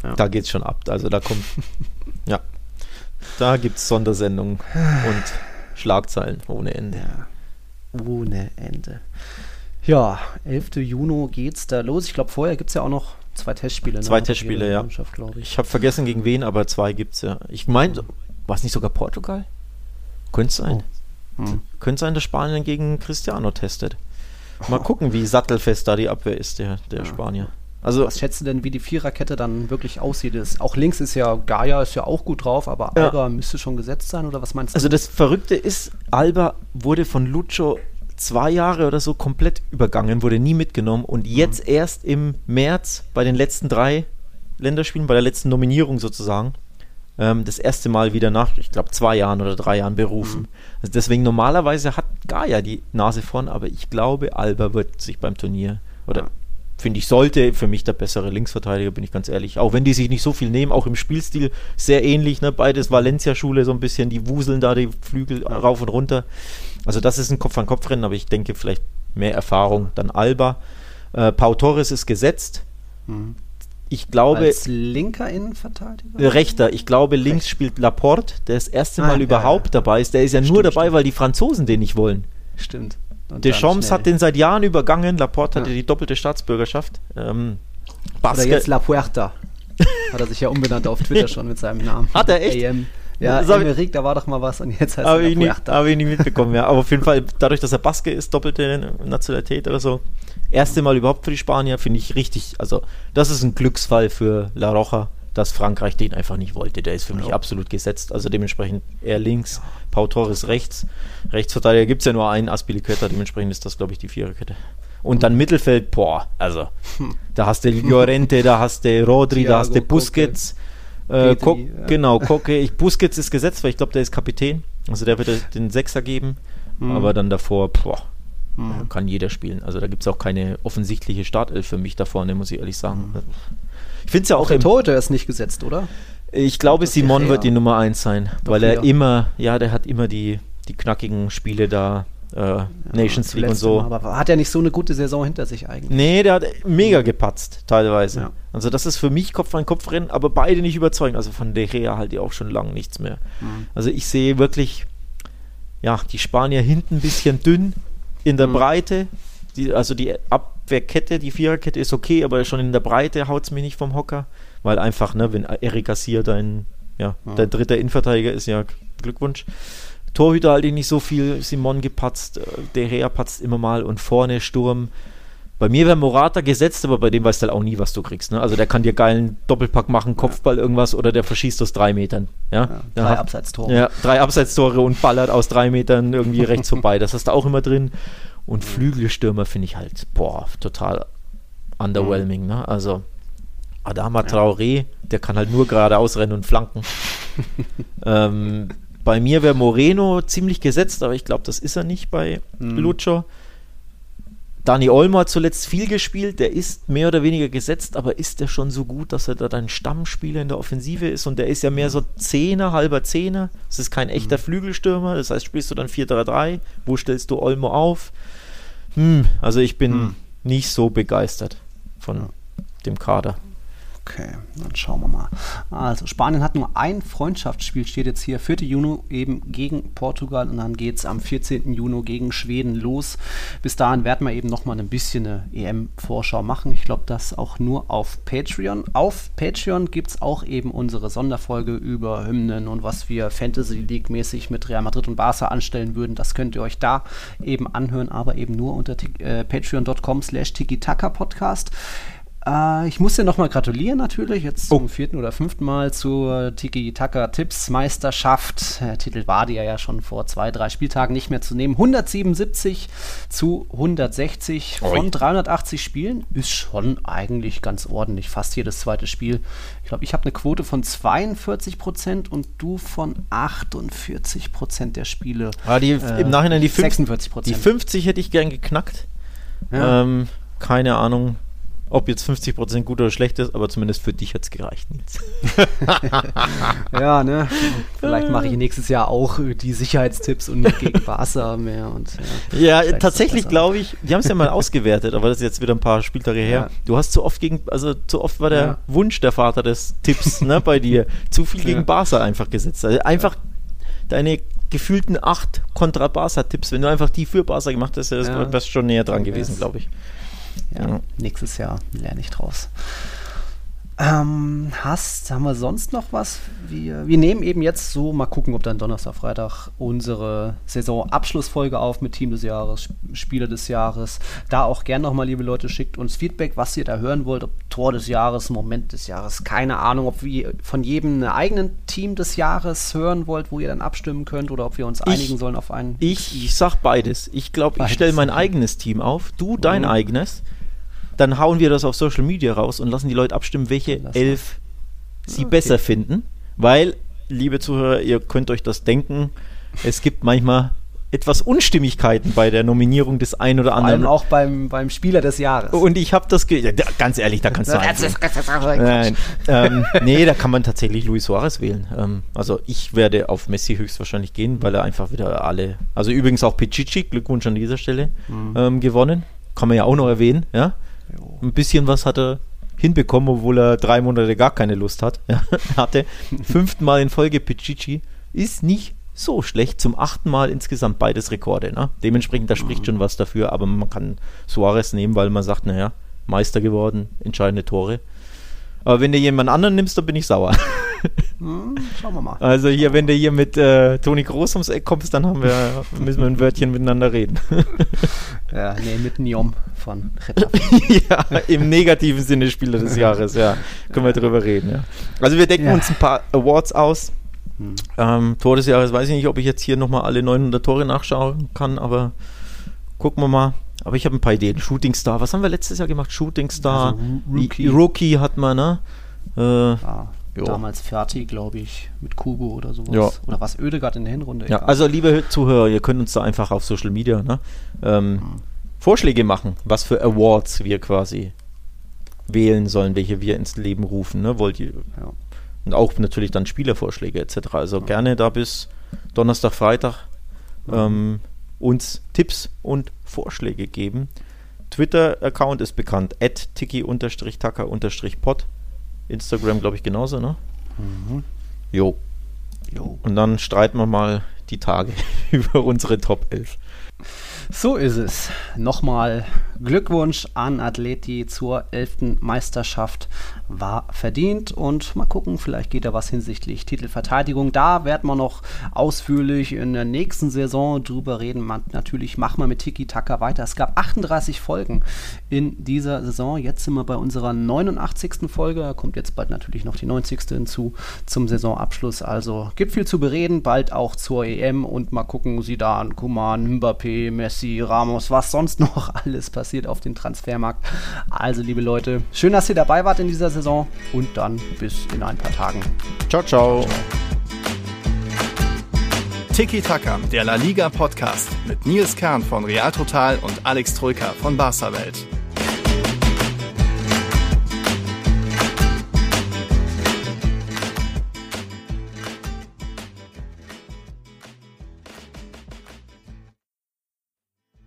Ja. Da geht's schon ab. Also da kommt, ja, da gibt's Sondersendungen und Schlagzeilen ohne Ende. Ja ohne Ende. Ja, 11. Juni geht's da los. Ich glaube, vorher gibt es ja auch noch zwei Testspiele. Ne? Zwei Testspiele, ja. Ich, ich habe vergessen gegen wen, aber zwei gibt es ja. Ich meine, war es nicht sogar Portugal? Könnte sein. Oh. Hm. Könnte sein, dass Spanien gegen Cristiano testet. Mal gucken, wie sattelfest da die Abwehr ist, der, der ja. Spanier. Also, was schätzt du denn, wie die Viererkette dann wirklich aussieht? Ist, auch links ist ja, Gaia ist ja auch gut drauf, aber ja. Alba müsste schon gesetzt sein oder was meinst du? Also das Verrückte ist, Alba wurde von Lucho zwei Jahre oder so komplett übergangen, wurde nie mitgenommen und jetzt mhm. erst im März bei den letzten drei Länderspielen, bei der letzten Nominierung sozusagen, ähm, das erste Mal wieder nach, ich glaube, zwei Jahren oder drei Jahren berufen. Mhm. Also deswegen normalerweise hat Gaia die Nase vorn, aber ich glaube, Alba wird sich beim Turnier oder ja finde ich, sollte für mich der bessere Linksverteidiger, bin ich ganz ehrlich. Auch wenn die sich nicht so viel nehmen, auch im Spielstil sehr ähnlich, ne? beides Valencia-Schule so ein bisschen, die wuseln da die Flügel rauf und runter. Also das ist ein Kopf-an-Kopf-Rennen, aber ich denke vielleicht mehr Erfahrung. Dann Alba. Äh, Pau Torres ist gesetzt. Mhm. ich glaube. Als linker Innenverteidiger? Äh, rechter. Ich glaube, links Recht. spielt Laporte, der das erste Mal ah, überhaupt ja, ja. dabei ist. Der ist ja stimmt, nur dabei, stimmt. weil die Franzosen den nicht wollen. Stimmt. Und Deschamps hat den seit Jahren übergangen. Laporte ja. hatte die doppelte Staatsbürgerschaft. Ähm, Oder jetzt La Puerta. hat er sich ja umbenannt auf Twitter schon mit seinem Namen. Hat er echt? AM. Ja, Emmerich, da war doch mal was und jetzt heißt er La Puerta. Habe ich nie mitbekommen, ja. Aber auf jeden Fall, dadurch, dass er Baske ist, doppelte Nationalität oder so, erste Mal überhaupt für die Spanier, finde ich richtig. Also, das ist ein Glücksfall für La Roja, dass Frankreich den einfach nicht wollte. Der ist für mich ja. absolut gesetzt. Also dementsprechend er links. Pau Torres rechts. Rechtsverteidiger gibt es ja nur einen, Aspilicueta, dementsprechend ist das, glaube ich, die Viererkette. Und dann Mittelfeld, boah, also hm. da hast du Llorente, da hast du Rodri, Thiago, da hast du Busquets. Äh, Petri, ja. Genau, Koke. Ich, Busquets ist gesetzt, weil ich glaube, der ist Kapitän. Also der wird den Sechser geben. Mhm. Aber dann davor, boah, Mhm. Kann jeder spielen. Also da gibt es auch keine offensichtliche Startelf für mich da vorne, muss ich ehrlich sagen. Mhm. Ich finde es ja auch. Der Torhüter ist nicht gesetzt, oder? Ich glaube, Simon wird die Nummer 1 sein, Doch weil er immer, ja, der hat immer die, die knackigen Spiele da. Äh, ja, Nations League und so. Mal, aber hat er nicht so eine gute Saison hinter sich eigentlich? Nee, der hat mega gepatzt, teilweise. Ja. Also das ist für mich Kopf an Kopf rennen, aber beide nicht überzeugen. Also von De Gea halt ja auch schon lange nichts mehr. Mhm. Also ich sehe wirklich, ja, die Spanier hinten ein bisschen dünn, in der mhm. Breite, die, also die Abwehrkette, die Viererkette ist okay, aber schon in der Breite haut es mich nicht vom Hocker, weil einfach, ne, wenn Erik Gassier dein, ja, mhm. dein dritter Innenverteidiger ist, ja, Glückwunsch. Torhüter halte ich nicht so viel, Simon gepatzt, äh, Der Rea patzt immer mal und vorne Sturm. Bei mir wäre Morata gesetzt, aber bei dem weißt du halt auch nie, was du kriegst. Ne? Also der kann dir geilen Doppelpack machen, Kopfball irgendwas oder der verschießt aus drei Metern. Ja? ja drei Abseitstore. Ja, drei Abseitstore und ballert aus drei Metern irgendwie rechts vorbei. Das hast du auch immer drin. Und Flügelstürmer finde ich halt, boah, total underwhelming. Ne? Also Adama Traoré, der kann halt nur geradeaus rennen und flanken. ähm, bei mir wäre Moreno ziemlich gesetzt, aber ich glaube, das ist er nicht bei mhm. Lucho. Dani Olmo hat zuletzt viel gespielt, der ist mehr oder weniger gesetzt, aber ist der schon so gut, dass er da dein Stammspieler in der Offensive ist und der ist ja mehr so Zehner, halber Zehner. Das ist kein echter mhm. Flügelstürmer, das heißt, spielst du dann 4-3-3, wo stellst du Olmo auf? Hm, also ich bin hm. nicht so begeistert von ja. dem Kader. Okay, dann schauen wir mal. Also, Spanien hat nur ein Freundschaftsspiel, steht jetzt hier, 4. Juni eben gegen Portugal und dann geht es am 14. Juni gegen Schweden los. Bis dahin werden wir eben nochmal ein bisschen eine EM-Vorschau machen. Ich glaube, das auch nur auf Patreon. Auf Patreon gibt es auch eben unsere Sonderfolge über Hymnen und was wir Fantasy League-mäßig mit Real Madrid und Barca anstellen würden. Das könnt ihr euch da eben anhören, aber eben nur unter äh, patreon.com slash tiki-taka-podcast. Äh, ich muss dir nochmal gratulieren natürlich, jetzt oh. zum vierten oder fünften Mal zur Tiki-Taka-Tipps-Meisterschaft. Der Titel war dir ja schon vor zwei, drei Spieltagen nicht mehr zu nehmen. 177 zu 160 von Oi. 380 Spielen ist schon eigentlich ganz ordentlich. Fast jedes zweite Spiel. Ich glaube, ich habe eine Quote von 42 Prozent und du von 48 Prozent der Spiele. Ah, die, äh, Im Nachhinein die 46% Die 50 hätte ich gern geknackt. Ja. Ähm, keine Ahnung ob jetzt 50% gut oder schlecht ist, aber zumindest für dich hat es gereicht, Nils. ja, ne? Vielleicht mache ich nächstes Jahr auch die Sicherheitstipps und nicht gegen Barca mehr. Und, ja, ja tatsächlich glaube ich, die haben es ja mal ausgewertet, aber das ist jetzt wieder ein paar Spieltage her. Ja. Du hast zu oft gegen, also zu oft war der ja. Wunsch der Vater des Tipps ne, bei dir. Zu viel gegen Barca einfach gesetzt. Also einfach deine gefühlten acht kontra Barca-Tipps, wenn du einfach die für Barca gemacht hast, das ja. wärst schon näher dran gewesen, glaube ich ja, ja. nächstes Jahr lerne ich draus. Ähm, hast, haben wir sonst noch was? Wir, wir nehmen eben jetzt so, mal gucken, ob dann Donnerstag, Freitag unsere Saisonabschlussfolge auf mit Team des Jahres, Spieler des Jahres. Da auch gern nochmal, liebe Leute, schickt uns Feedback, was ihr da hören wollt, ob Tor des Jahres, Moment des Jahres, keine Ahnung, ob wir von jedem einen eigenen Team des Jahres hören wollt, wo ihr dann abstimmen könnt oder ob wir uns ich, einigen sollen auf einen. Ich, ich sag beides. Ich glaube, ich stelle mein eigenes Team auf, du dein mhm. eigenes dann hauen wir das auf Social Media raus und lassen die Leute abstimmen, welche Lass elf mal. sie okay. besser finden. Weil, liebe Zuhörer, ihr könnt euch das denken, es gibt manchmal etwas Unstimmigkeiten bei der Nominierung des einen oder anderen. Vor allem auch beim, beim Spieler des Jahres. Und ich habe das, ja, ganz ehrlich, da kannst du Nein, ähm, nee, da kann man tatsächlich Luis Suarez wählen. Ähm, also ich werde auf Messi höchstwahrscheinlich gehen, weil er einfach wieder alle, also übrigens auch Pichichi, Glückwunsch an dieser Stelle, mhm. ähm, gewonnen. Kann man ja auch noch erwähnen, ja. Jo. Ein bisschen was hat er hinbekommen, obwohl er drei Monate gar keine Lust hat, hatte. Fünftmal in Folge Pichichi ist nicht so schlecht. Zum achten Mal insgesamt beides Rekorde. Ne? Dementsprechend, da spricht schon was dafür, aber man kann Suarez nehmen, weil man sagt, naja, Meister geworden, entscheidende Tore. Aber wenn du jemand anderen nimmst, dann bin ich sauer. Hm, schauen wir mal. Also hier, wenn du hier mit äh, Toni Groß ums Eck kommst, dann haben wir, müssen wir ein Wörtchen miteinander reden. ja, nee, mit Niom von Ja, im negativen Sinne Spieler des Jahres, ja. Können wir drüber reden, ja. Also wir decken ja. uns ein paar Awards aus. Hm. Ähm, Tor des Jahres weiß ich nicht, ob ich jetzt hier nochmal alle 900 Tore nachschauen kann, aber gucken wir mal. Aber ich habe ein paar Ideen. Shooting Star, was haben wir letztes Jahr gemacht? Shooting Star, also, Rookie. Rookie hat man, ne? Äh, ah, damals fertig, glaube ich, mit Kubo oder sowas. Ja. Oder was Ödegard in der Hinrunde. Ja, also liebe Zuhörer, ihr könnt uns da einfach auf Social Media ne, ähm, hm. Vorschläge machen, was für Awards wir quasi wählen sollen, welche wir ins Leben rufen. Ne? Wollt ihr? Ja. Und auch natürlich dann Spielervorschläge etc. Also ja. gerne da bis Donnerstag, Freitag ähm, uns Tipps und Vorschläge geben. Twitter-Account ist bekannt, at tiki-tacker-pod. Instagram, glaube ich, genauso, ne? Mhm. Jo. jo. Und dann streiten wir mal die Tage über unsere Top 11. So ist es. Nochmal Glückwunsch an Atleti zur 11. Meisterschaft. War verdient und mal gucken, vielleicht geht da was hinsichtlich Titelverteidigung. Da werden wir noch ausführlich in der nächsten Saison drüber reden. Man, natürlich machen wir mit Tiki Taka weiter. Es gab 38 Folgen in dieser Saison. Jetzt sind wir bei unserer 89. Folge. Da kommt jetzt bald natürlich noch die 90. hinzu zum Saisonabschluss. Also gibt viel zu bereden, bald auch zur EM und mal gucken, Sie da an Kuman, Mbappé, Messi, Ramos, was sonst noch alles passiert passiert auf dem Transfermarkt. Also, liebe Leute, schön, dass ihr dabei wart in dieser Saison und dann bis in ein paar Tagen. Ciao, ciao. Tiki Taka, der La Liga Podcast mit Nils Kern von Real Total und Alex Troika von Barca Welt.